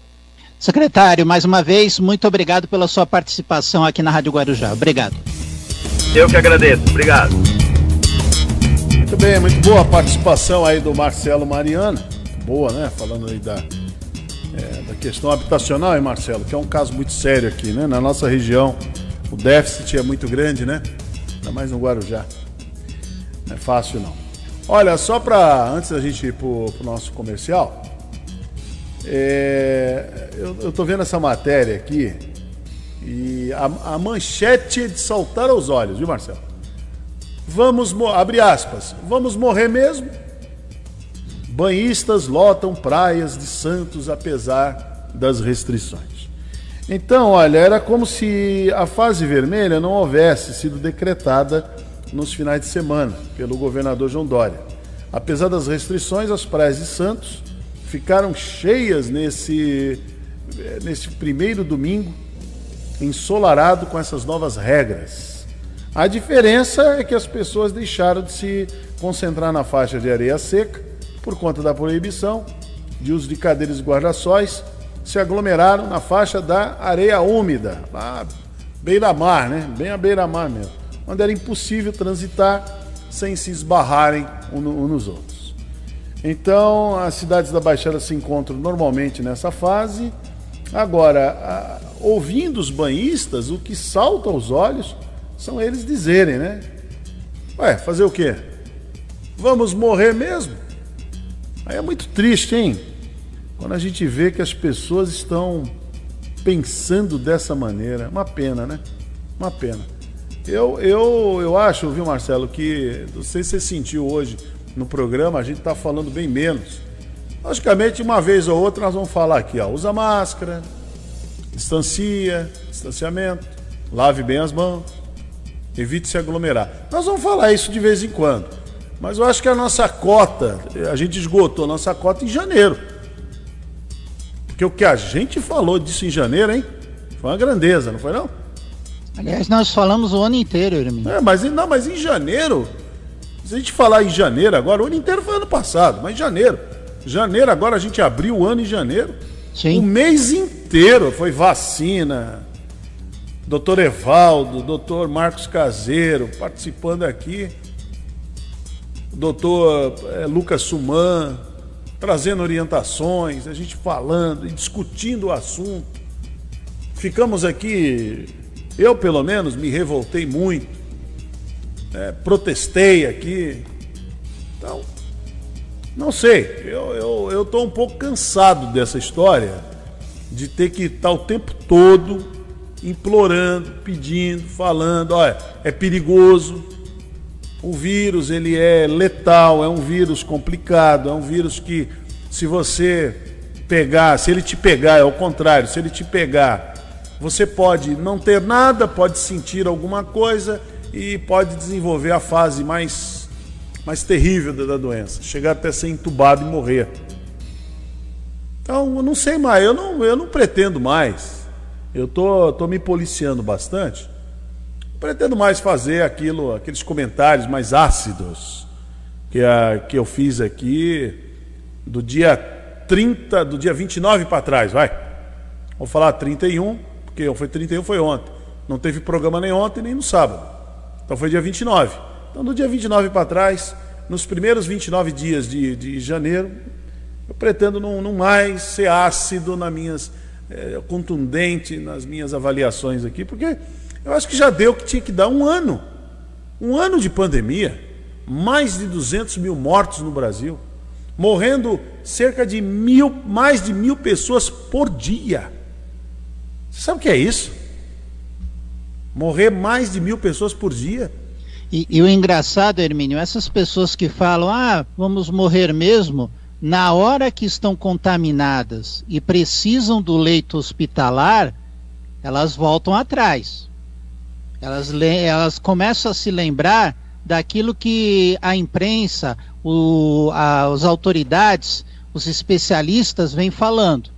Secretário, mais uma vez, muito obrigado pela sua participação aqui na Rádio Guarujá. Obrigado. Eu que agradeço. Obrigado. Muito bem, muito boa a participação aí do Marcelo Mariana. Boa, né? Falando aí da, é, da questão habitacional, hein, Marcelo? Que é um caso muito sério aqui, né? Na nossa região, o déficit é muito grande, né? Ainda mais no Guarujá. Não é fácil, não. Olha, só para antes da gente ir para o nosso comercial, é, eu, estou vendo essa matéria aqui e a, a manchete de saltar aos olhos, viu, Marcelo? Vamos, abre aspas, vamos morrer mesmo? Banhistas lotam praias de Santos apesar das restrições. Então, olha, era como se a fase vermelha não houvesse sido decretada nos finais de semana pelo governador João Dória. Apesar das restrições, as praias de Santos ficaram cheias nesse, nesse primeiro domingo ensolarado com essas novas regras. A diferença é que as pessoas deixaram de se concentrar na faixa de areia seca por conta da proibição de uso de cadeiras e guarda-sóis, se aglomeraram na faixa da areia úmida, lá beira-mar, né? Bem à beira-mar mesmo, onde era impossível transitar sem se esbarrarem uns nos outros. Então, as cidades da Baixada se encontram normalmente nessa fase Agora, ouvindo os banhistas, o que salta aos olhos são eles dizerem, né? Ué, fazer o quê? Vamos morrer mesmo? Aí é muito triste, hein? Quando a gente vê que as pessoas estão pensando dessa maneira. Uma pena, né? Uma pena. Eu, eu, eu acho, viu, Marcelo, que não sei se você sentiu hoje no programa, a gente está falando bem menos Logicamente, uma vez ou outra, nós vamos falar aqui, ó, usa máscara, distancia, distanciamento, lave bem as mãos, evite se aglomerar. Nós vamos falar isso de vez em quando. Mas eu acho que a nossa cota, a gente esgotou a nossa cota em janeiro. Porque o que a gente falou disso em janeiro, hein? Foi uma grandeza, não foi não? Aliás, nós falamos o ano inteiro, Hermínio. É, mas, não, mas em janeiro, se a gente falar em janeiro agora, o ano inteiro foi ano passado, mas em janeiro. Janeiro, agora a gente abriu o ano em janeiro. Sim. O mês inteiro foi vacina. Doutor Evaldo, doutor Marcos Caseiro participando aqui. Doutor é, Lucas Suman trazendo orientações, a gente falando e discutindo o assunto. Ficamos aqui, eu pelo menos me revoltei muito, é, protestei aqui. Então, não sei, eu, eu, eu tô um pouco cansado dessa história de ter que estar o tempo todo implorando, pedindo, falando, olha, é perigoso, o vírus ele é letal, é um vírus complicado, é um vírus que se você pegar, se ele te pegar, é o contrário, se ele te pegar, você pode não ter nada, pode sentir alguma coisa e pode desenvolver a fase mais mais terrível da doença, chegar até ser entubado e morrer. Então, eu não sei mais, eu não, eu não pretendo mais. Eu tô, tô me policiando bastante. Pretendo mais fazer aquilo, aqueles comentários mais ácidos que, a, que eu fiz aqui do dia 30, do dia 29 para trás, vai. Vou falar 31, porque foi 31 foi ontem. Não teve programa nem ontem nem no sábado. Então foi dia 29. Então, do dia 29 para trás, nos primeiros 29 dias de, de janeiro, eu pretendo não, não mais ser ácido nas minhas, é, contundente nas minhas avaliações aqui, porque eu acho que já deu que tinha que dar um ano. Um ano de pandemia, mais de 200 mil mortos no Brasil, morrendo cerca de mil, mais de mil pessoas por dia. Você sabe o que é isso? Morrer mais de mil pessoas por dia. E, e, o engraçado, Hermínio, essas pessoas que falam, ah, vamos morrer mesmo, na hora que estão contaminadas e precisam do leito hospitalar, elas voltam atrás. Elas, elas começam a se lembrar daquilo que a imprensa, o, a, as autoridades, os especialistas vêm falando.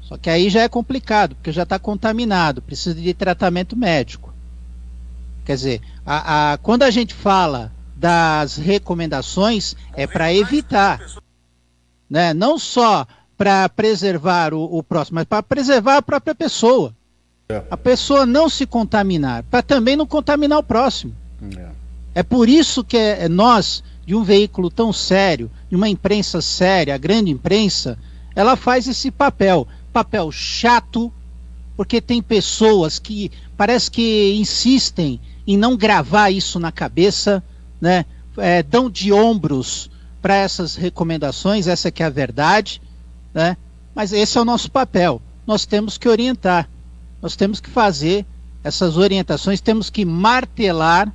Só que aí já é complicado, porque já está contaminado, precisa de tratamento médico. Quer dizer, a, a, quando a gente fala das recomendações, é para evitar. Né? Não só para preservar o, o, próximo, mas para preservar a própria pessoa. É. A pessoa não se contaminar, para também não contaminar o próximo. É. é por isso que é, nós, de um veículo tão sério, de uma imprensa séria, a grande imprensa, ela faz esse papel. Papel chato, porque tem pessoas que parece que insistem em não gravar isso na cabeça, né? É, dão de ombros para essas recomendações, essa que é a verdade, né? Mas esse é o nosso papel. Nós temos que orientar, nós temos que fazer essas orientações, temos que martelar,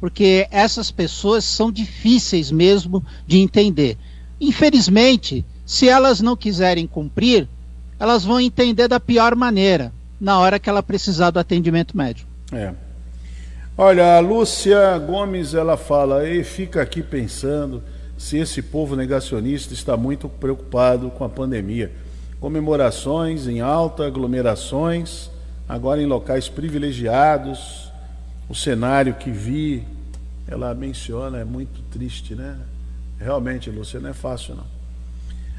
porque essas pessoas são difíceis mesmo de entender. Infelizmente, se elas não quiserem cumprir, elas vão entender da pior maneira, na hora que ela precisar do atendimento médico. É. Olha, a Lúcia Gomes, ela fala, e fica aqui pensando se esse povo negacionista está muito preocupado com a pandemia. Comemorações em alta, aglomerações, agora em locais privilegiados. O cenário que vi, ela menciona, é muito triste, né? Realmente, Lúcia, não é fácil, não.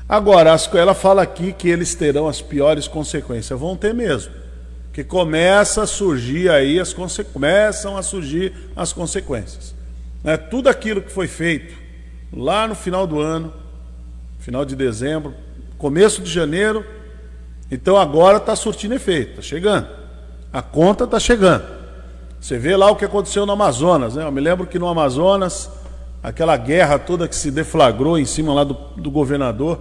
Agora, ela fala aqui que eles terão as piores consequências. Vão ter mesmo que começa a surgir aí as começam a surgir as consequências. Né? Tudo aquilo que foi feito lá no final do ano, final de dezembro, começo de janeiro, então agora está surtindo efeito, está chegando. A conta está chegando. Você vê lá o que aconteceu no Amazonas, né? Eu me lembro que no Amazonas, aquela guerra toda que se deflagrou em cima lá do, do governador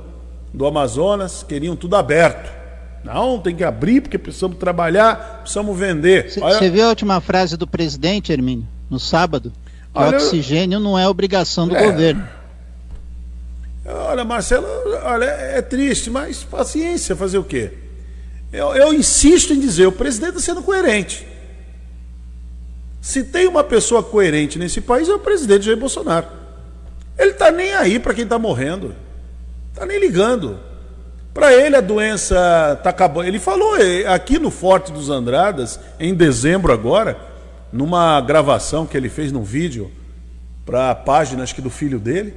do Amazonas, queriam tudo aberto. Não, tem que abrir porque precisamos trabalhar, precisamos vender. Você Olha... viu a última frase do presidente, Hermínio, no sábado? Que Olha... oxigênio não é obrigação do é... governo. Olha, Marcelo, olha, é triste, mas paciência, fazer o quê? Eu, eu insisto em dizer, o presidente está sendo coerente. Se tem uma pessoa coerente nesse país, é o presidente Jair Bolsonaro. Ele está nem aí para quem está morrendo. Está nem ligando. Para ele a doença está acabando. Ele falou eh, aqui no Forte dos Andradas, em dezembro agora, numa gravação que ele fez num vídeo para a página acho que do filho dele,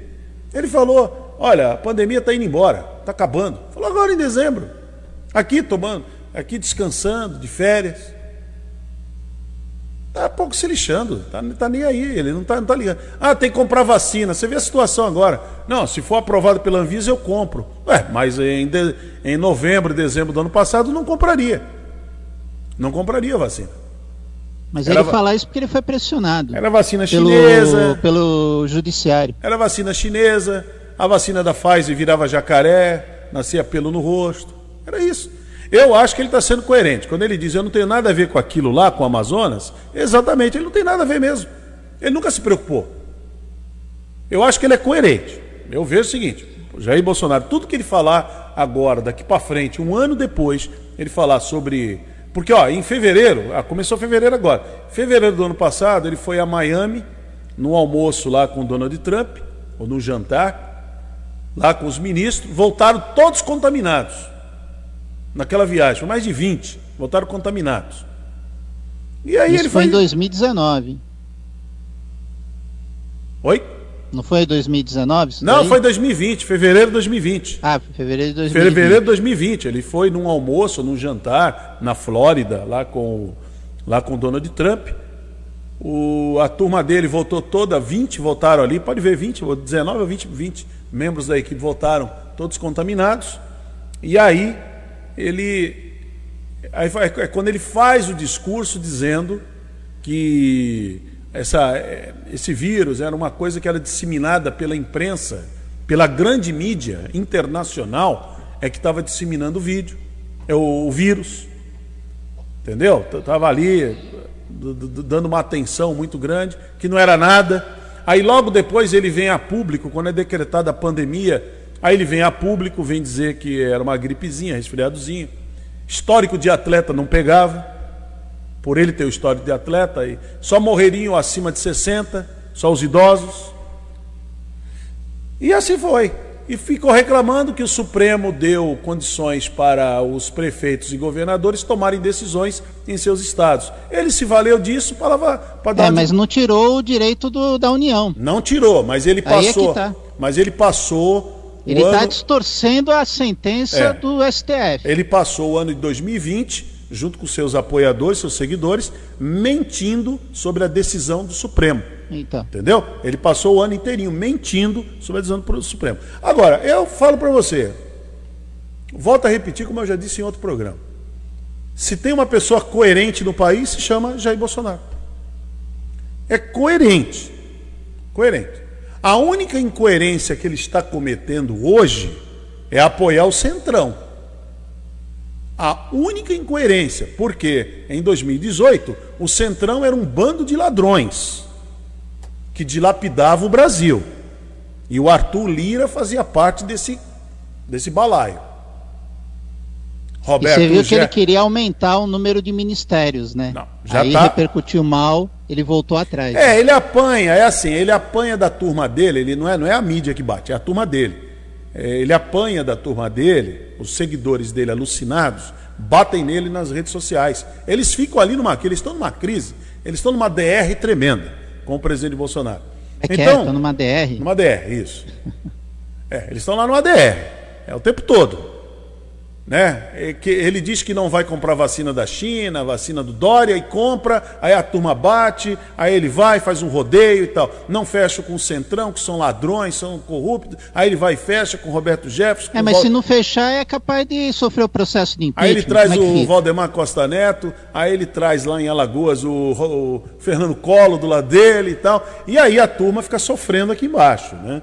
ele falou: "Olha, a pandemia está indo embora, está acabando". Falou agora em dezembro. Aqui tomando, aqui descansando, de férias. Tá pouco se lixando, tá, tá nem aí, ele não tá, não tá ligando. Ah, tem que comprar vacina. Você vê a situação agora. Não, se for aprovado pela Anvisa, eu compro. Ué, mas em, de, em novembro, dezembro do ano passado, não compraria. Não compraria vacina. Mas Era ele fala isso porque ele foi pressionado. Era vacina pelo, chinesa. Pelo judiciário. Era vacina chinesa, a vacina da Pfizer virava jacaré, nascia pelo no rosto. Era isso. Eu acho que ele está sendo coerente. Quando ele diz eu não tenho nada a ver com aquilo lá, com o Amazonas, exatamente, ele não tem nada a ver mesmo. Ele nunca se preocupou. Eu acho que ele é coerente. Eu vejo o seguinte: Jair Bolsonaro, tudo que ele falar agora, daqui para frente, um ano depois, ele falar sobre. Porque, ó, em fevereiro, ah, começou fevereiro agora. Fevereiro do ano passado, ele foi a Miami, no almoço lá com Donald Trump, ou no jantar, lá com os ministros, voltaram todos contaminados naquela viagem, foi mais de 20, voltaram contaminados. E aí Isso ele foi em 2019. Oi? Não foi em 2019? Não, daí? foi 2020, fevereiro de 2020. Ah, fevereiro de 2020. Fevereiro de 2020. Ele foi num almoço, num jantar na Flórida, lá com, lá com o Donald Trump. O, a turma dele voltou toda, 20 voltaram ali, pode ver 20, 19 ou 20, 20 membros da equipe voltaram, todos contaminados. E aí ele aí é quando ele faz o discurso dizendo que essa, é, esse vírus era uma coisa que era disseminada pela imprensa, pela grande mídia internacional, é que estava disseminando o vídeo, é o, o vírus, entendeu? Estava ali dando uma atenção muito grande, que não era nada. Aí logo depois ele vem a público, quando é decretada a pandemia, Aí ele vem a público, vem dizer que era uma gripezinha, resfriadozinho. Histórico de atleta não pegava, por ele ter o histórico de atleta, e só morreriam acima de 60, só os idosos. E assim foi. E ficou reclamando que o Supremo deu condições para os prefeitos e governadores tomarem decisões em seus estados. Ele se valeu disso para, para dar. É, mas não tirou o direito do, da União. Não tirou, mas ele passou. É tá. Mas ele passou ele está ano... distorcendo a sentença é. do STF. Ele passou o ano de 2020, junto com seus apoiadores, seus seguidores, mentindo sobre a decisão do Supremo. Então. Entendeu? Ele passou o ano inteirinho mentindo sobre a decisão do Supremo. Agora, eu falo para você, volto a repetir como eu já disse em outro programa. Se tem uma pessoa coerente no país, se chama Jair Bolsonaro. É coerente. Coerente. A única incoerência que ele está cometendo hoje é apoiar o Centrão. A única incoerência, porque em 2018 o Centrão era um bando de ladrões que dilapidava o Brasil. E o Arthur Lira fazia parte desse, desse balaio. Roberto e você viu que ele queria aumentar o número de ministérios, né? Não, já Aí tá... repercutiu mal ele voltou atrás. É, ele apanha, é assim, ele apanha da turma dele, ele não é, não é a mídia que bate, é a turma dele. É, ele apanha da turma dele, os seguidores dele alucinados, batem nele nas redes sociais. Eles ficam ali numa, eles estão numa crise, eles estão numa DR tremenda com o presidente Bolsonaro. É que então, é, estão numa DR. Numa DR, isso. é, eles estão lá numa DR, é o tempo todo. Né? É ele diz que não vai comprar vacina da China, vacina do Dória, e compra, aí a turma bate, aí ele vai, faz um rodeio e tal. Não fecha com o Centrão, que são ladrões, são corruptos, aí ele vai e fecha com o Roberto Jefferson. É, mas se não fechar, é capaz de sofrer o processo de impeachment. Aí ele traz é o Valdemar Costa Neto, aí ele traz lá em Alagoas o, o Fernando Collor do lado dele e tal. E aí a turma fica sofrendo aqui embaixo, né?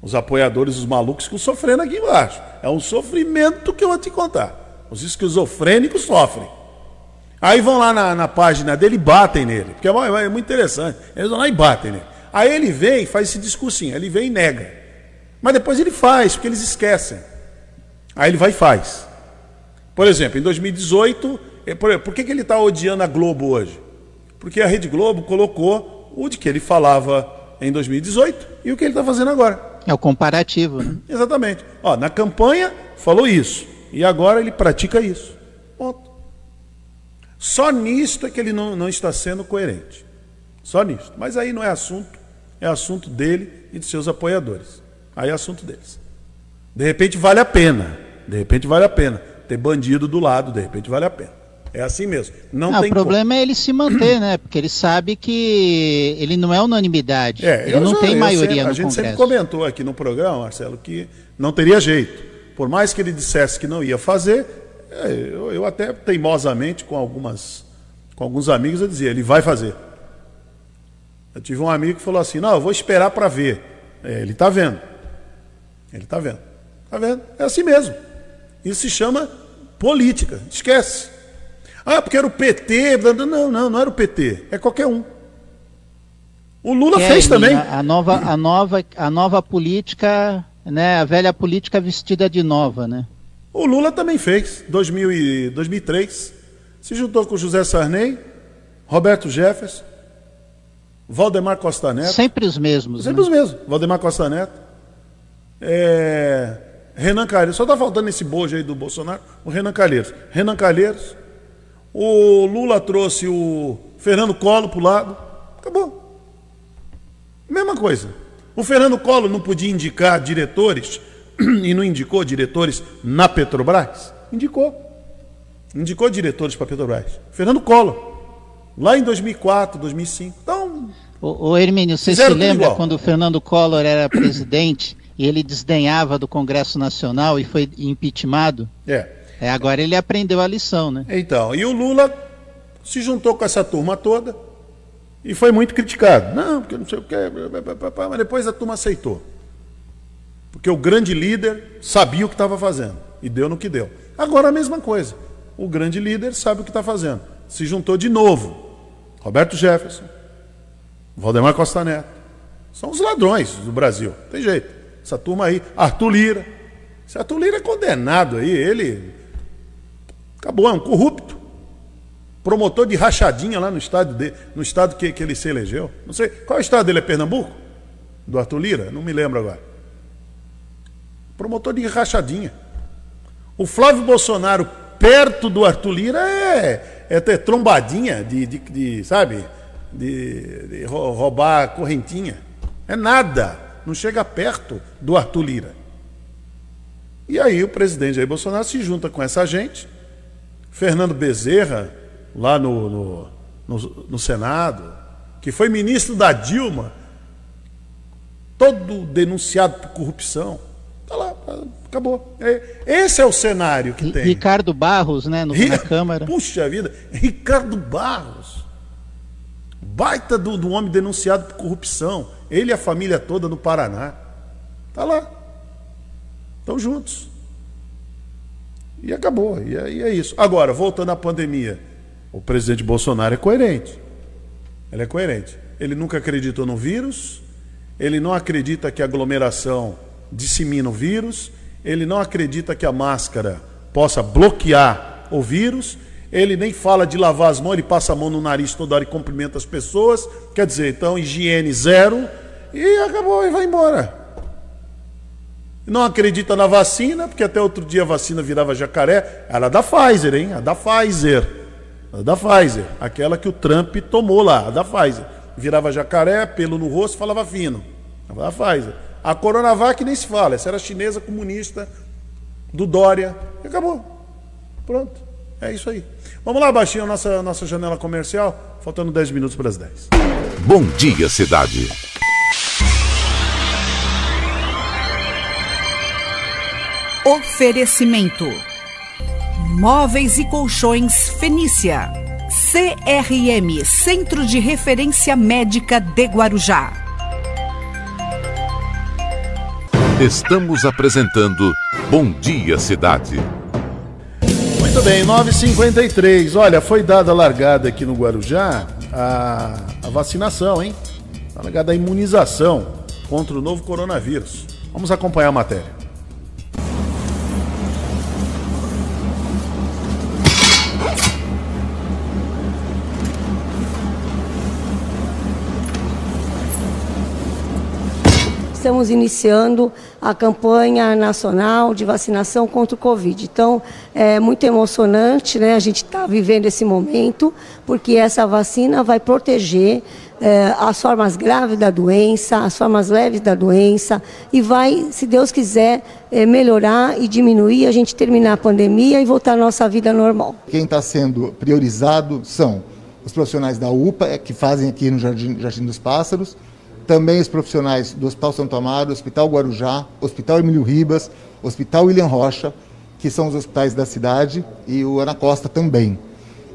Os apoiadores, os malucos ficam sofrendo aqui embaixo. É um sofrimento que eu vou te contar. Os esquizofrênicos sofrem. Aí vão lá na, na página dele e batem nele. Porque é, é, muito interessante. Eles vão lá e batem nele. Aí ele vem e faz esse discursinho. Ele vem e nega. Mas depois ele faz, porque eles esquecem. Aí ele vai e faz. Por exemplo, em 2018, é, por, por que, que ele está odiando a Globo hoje? Porque a Rede Globo colocou o de que ele falava em 2018 e o que ele está fazendo agora. É o comparativo. Né? Exatamente. Ó, na campanha falou isso. E agora ele pratica isso. Ponto. Só nisto é que ele não, não está sendo coerente. Só nisto. Mas aí não é assunto, é assunto dele e de seus apoiadores. Aí é assunto deles. De repente vale a pena. De repente vale a pena. Ter bandido do lado, de repente vale a pena. É assim mesmo. Não, não o problema como. é ele se manter, né? Porque ele sabe que ele não é unanimidade. É, ele não já, tem maioria sempre, no A gente Congresso. sempre comentou aqui no programa, Marcelo, que não teria jeito. Por mais que ele dissesse que não ia fazer, é, eu, eu até teimosamente com algumas com alguns amigos eu dizia, ele vai fazer. Eu tive um amigo que falou assim, não, eu vou esperar para ver. É, ele está vendo. Ele está vendo. Está vendo? É assim mesmo. Isso se chama política. Esquece. Ah, porque era o PT. Não, não, não era o PT. É qualquer um. O Lula fez também. A, nova, a, nova, a nova política, né? A velha política vestida de nova, né? O Lula também fez. 2000 e 2003. Se juntou com José Sarney, Roberto Jefferson, Valdemar Costa Neto. Sempre os mesmos. Sempre né? os mesmos. Valdemar Costa Neto. É... Renan Calheiros. Só está faltando esse bojo aí do Bolsonaro. O Renan Calheiros. Renan Calheiros. O Lula trouxe o Fernando Collor para o lado. Acabou. Mesma coisa. O Fernando Collor não podia indicar diretores e não indicou diretores na Petrobras? Indicou. Indicou diretores para a Petrobras. Fernando Collor. Lá em 2004, 2005. Então. O, o Hermínio, você se lembra quando o Fernando Collor era presidente e ele desdenhava do Congresso Nacional e foi impeachmentado? É. É, agora ele aprendeu a lição, né? Então, e o Lula se juntou com essa turma toda e foi muito criticado. Não, porque não sei o que, mas depois a turma aceitou. Porque o grande líder sabia o que estava fazendo e deu no que deu. Agora a mesma coisa. O grande líder sabe o que está fazendo. Se juntou de novo. Roberto Jefferson, Valdemar Costa Neto. São os ladrões do Brasil. Tem jeito. Essa turma aí. Arthur Lira. Esse Arthur Lira é condenado aí. Ele Acabou, é um corrupto. Promotor de rachadinha lá no estado, de, no estado que, que ele se elegeu. Não sei. Qual é o estado dele? É Pernambuco? Do Arthur Lira? Não me lembro agora. Promotor de rachadinha. O Flávio Bolsonaro, perto do Arthur Lira, é, é ter trombadinha de, de, de sabe? De, de roubar correntinha. É nada. Não chega perto do Arthur Lira. E aí o presidente Jair Bolsonaro se junta com essa gente Fernando Bezerra, lá no, no, no, no Senado, que foi ministro da Dilma, todo denunciado por corrupção. Está lá, acabou. É, esse é o cenário que tem. Ricardo Barros, né, no, na Câmara. Puxa vida, Ricardo Barros. Baita do, do homem denunciado por corrupção. Ele e a família toda no Paraná. Está lá. Estão juntos. E acabou. E é, e é isso. Agora, voltando à pandemia, o presidente Bolsonaro é coerente. Ele é coerente. Ele nunca acreditou no vírus, ele não acredita que a aglomeração dissemina o vírus, ele não acredita que a máscara possa bloquear o vírus, ele nem fala de lavar as mãos, ele passa a mão no nariz toda hora e cumprimenta as pessoas. Quer dizer, então, higiene zero e acabou e vai embora não acredita na vacina, porque até outro dia a vacina virava jacaré. Era é da Pfizer, hein? A da Pfizer. A da Pfizer. Aquela que o Trump tomou lá, a da Pfizer. Virava jacaré, pelo no rosto, falava fino. A da Pfizer. A Coronavac nem se fala. Essa era chinesa comunista do Dória. E acabou. Pronto. É isso aí. Vamos lá, baixinho, nossa, nossa janela comercial. Faltando 10 minutos para as 10. Bom dia, cidade. Oferecimento: Móveis e Colchões Fenícia. CRM Centro de Referência Médica de Guarujá. Estamos apresentando Bom Dia Cidade. Muito bem, 9h53. Olha, foi dada a largada aqui no Guarujá a, a vacinação, hein? A largada a imunização contra o novo coronavírus. Vamos acompanhar a matéria. Estamos iniciando a campanha nacional de vacinação contra o Covid. Então, é muito emocionante, né? A gente está vivendo esse momento, porque essa vacina vai proteger é, as formas graves da doença, as formas leves da doença, e vai, se Deus quiser, é, melhorar e diminuir, a gente terminar a pandemia e voltar à nossa vida normal. Quem está sendo priorizado são os profissionais da UPA, é, que fazem aqui no Jardim, Jardim dos Pássaros, também os profissionais do Hospital Santo Amaro, Hospital Guarujá, Hospital Emílio Ribas, Hospital William Rocha, que são os hospitais da cidade, e o Ana Costa também.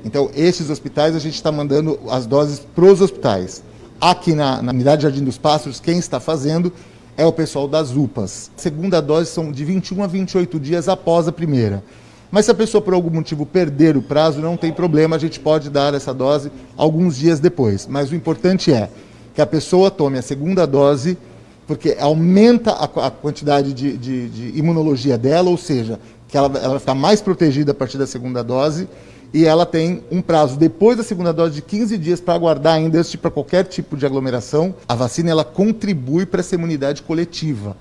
Então, esses hospitais a gente está mandando as doses para os hospitais. Aqui na, na unidade Jardim dos Pássaros, quem está fazendo é o pessoal das UPAs. A segunda dose são de 21 a 28 dias após a primeira. Mas se a pessoa por algum motivo perder o prazo, não tem problema, a gente pode dar essa dose alguns dias depois. Mas o importante é que a pessoa tome a segunda dose, porque aumenta a, a quantidade de, de, de, imunologia dela, ou seja, que ela, ela ficar mais protegida a partir da segunda dose e ela tem um prazo depois da segunda dose de 15 dias para aguardar ainda antes para qualquer tipo de aglomeração. A vacina ela contribui para essa imunidade coletiva.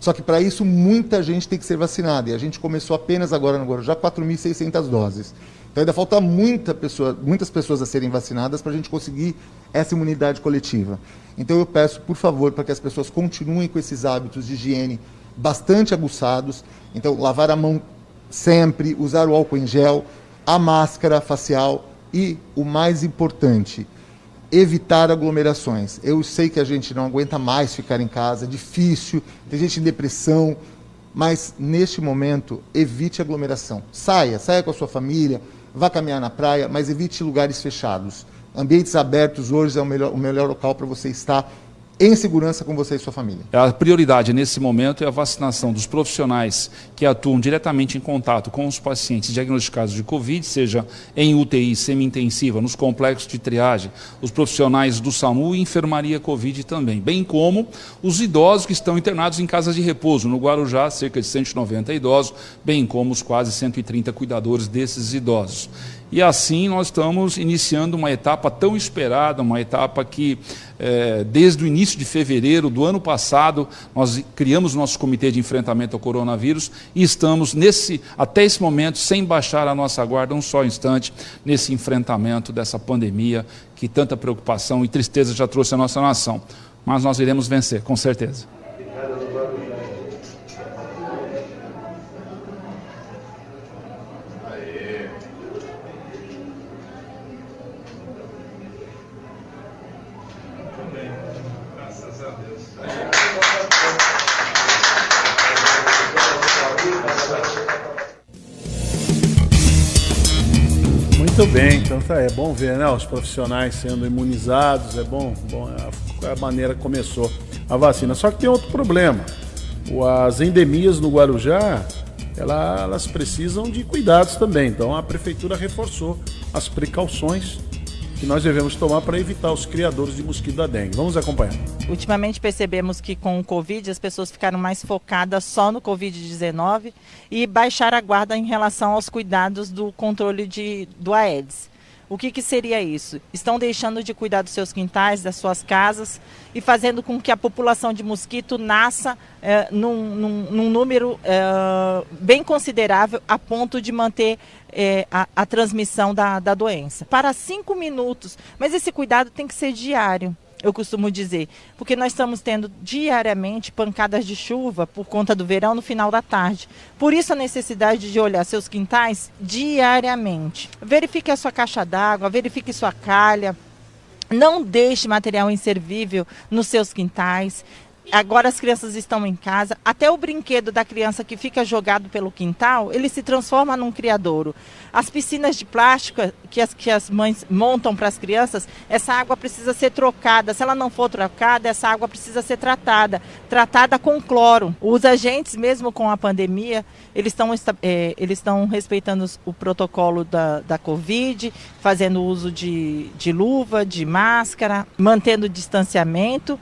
Só que para isso muita gente tem que ser vacinada e a gente começou apenas agora no Guarujá 4.600 doses. Então ainda falta muita pessoa, muitas pessoas a serem vacinadas para a gente conseguir essa imunidade coletiva. Então eu peço, por favor, para que as pessoas continuem com esses hábitos de higiene bastante aguçados. Então lavar a mão sempre, usar o álcool em gel, a máscara facial e, o mais importante, evitar aglomerações. Eu sei que a gente não aguenta mais ficar em casa, é difícil, tem gente em depressão, mas neste momento evite aglomeração. Saia, saia com a sua família, vá caminhar na praia, mas evite lugares fechados. Ambientes abertos hoje é o melhor, o melhor local para você estar em segurança com você e sua família. A prioridade nesse momento é a vacinação dos profissionais que atuam diretamente em contato com os pacientes diagnosticados de Covid, seja em UTI semi-intensiva, nos complexos de triagem, os profissionais do SAMU e enfermaria Covid também, bem como os idosos que estão internados em casas de repouso. No Guarujá, cerca de 190 idosos, bem como os quase 130 cuidadores desses idosos. E assim nós estamos iniciando uma etapa tão esperada, uma etapa que, é, desde o início de fevereiro do ano passado, nós criamos nosso comitê de enfrentamento ao coronavírus e estamos, nesse, até esse momento, sem baixar a nossa guarda um só instante, nesse enfrentamento dessa pandemia que tanta preocupação e tristeza já trouxe à nossa nação. Mas nós iremos vencer, com certeza. Muito bem, então tá, é bom ver né, os profissionais sendo imunizados, é bom, bom é a, a maneira que começou a vacina. Só que tem outro problema. As endemias no Guarujá, ela, elas precisam de cuidados também. Então a prefeitura reforçou as precauções que nós devemos tomar para evitar os criadores de mosquito da dengue. Vamos acompanhar. Ultimamente percebemos que com o Covid as pessoas ficaram mais focadas só no Covid-19 e baixaram a guarda em relação aos cuidados do controle de, do Aedes. O que, que seria isso? Estão deixando de cuidar dos seus quintais, das suas casas e fazendo com que a população de mosquito nasça é, num, num, num, número é, bem considerável a ponto de manter é, a, a, transmissão da, da doença. Para cinco minutos, mas esse cuidado tem que ser diário eu costumo dizer, porque nós estamos tendo diariamente pancadas de chuva por conta do verão no final da tarde. Por isso a necessidade de olhar seus quintais diariamente. Verifique a sua caixa d'água, verifique sua calha. Não deixe material inservível nos seus quintais. Agora as crianças estão em casa, até o brinquedo da criança que fica jogado pelo quintal, ele se transforma num criadouro. As piscinas de plástico que as, que as mães montam para as crianças, essa água precisa ser trocada. Se ela não for trocada, essa água precisa ser tratada, tratada com cloro. Os agentes, mesmo com a pandemia, eles estão é, eles estão respeitando o protocolo da, da Covid, fazendo uso de, de luva, de máscara, mantendo o distanciamento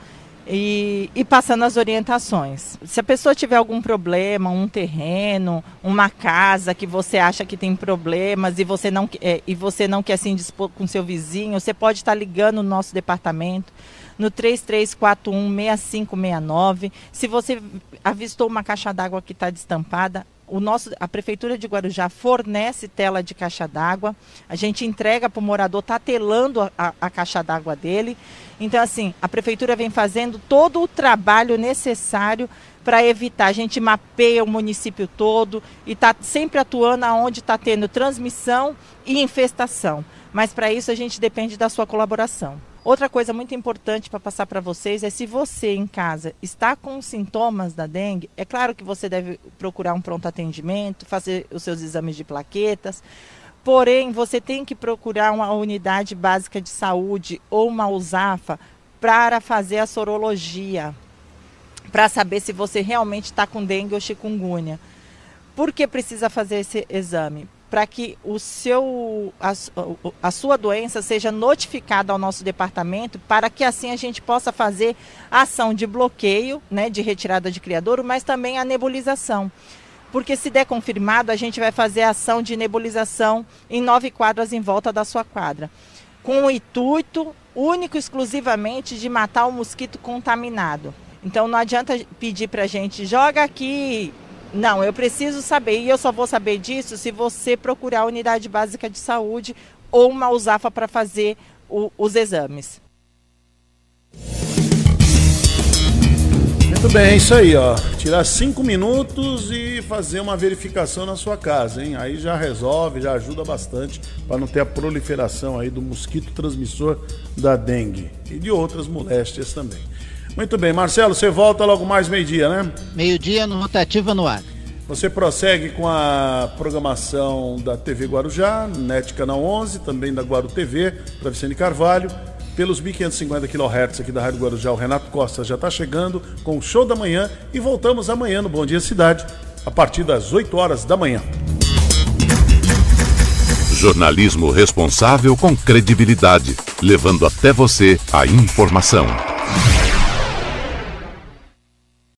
e, e, passando as orientações. Se a pessoa tiver algum problema, um terreno, uma casa que você acha que tem problemas e você não, é, e você não quer se indispor com seu vizinho, você pode estar ligando no nosso departamento. no 33416569. Se você avistou uma caixa d'água que está destampada, o nosso, a Prefeitura de Guarujá fornece tela de caixa d'água, a gente entrega para o morador, está telando a, a, a caixa d'água dele. Então, assim, a Prefeitura vem fazendo todo o trabalho necessário para evitar. A gente mapeia o município todo e está sempre atuando aonde está tendo transmissão e infestação. Mas para isso a gente depende da sua colaboração. Outra coisa muito importante para passar para vocês é se você em casa está com sintomas da dengue, é claro que você deve procurar um pronto atendimento, fazer os seus exames de plaquetas. Porém, você tem que procurar uma unidade básica de saúde ou uma USAFA para fazer a sorologia, para saber se você realmente está com dengue ou chikungunya. Por que precisa fazer esse exame? Para que o seu, a, a, sua doença seja notificada ao nosso departamento, para que assim a gente possa fazer ação de bloqueio, né, de retirada de criadouro, mas também a nebulização. Porque se der confirmado, a gente vai fazer ação de nebulização em nove quadras em volta da sua quadra, com o intuito único exclusivamente de matar o mosquito contaminado. Então não adianta pedir para a gente, joga aqui não, eu preciso saber, e eu só vou saber disso se você procurar a unidade básica de saúde ou uma USAFA para fazer o, os exames. Muito bem, é isso aí, ó. Tirar cinco minutos e fazer uma verificação na sua casa, hein? Aí já resolve, já ajuda bastante para não ter a proliferação aí do mosquito transmissor da dengue e de outras moléstias também. Muito bem, Marcelo, você volta logo mais meio-dia, né? Meio-dia no Rotativa no ar. Você prossegue com a programação da TV Guarujá, NET Canal 11, também da Guaru TV, para Vicente Carvalho, pelos 1550 kHz aqui da Rádio Guarujá. O Renato Costa já está chegando com o show da manhã e voltamos amanhã no Bom Dia Cidade, a partir das 8 horas da manhã. Jornalismo responsável com credibilidade, levando até você a informação.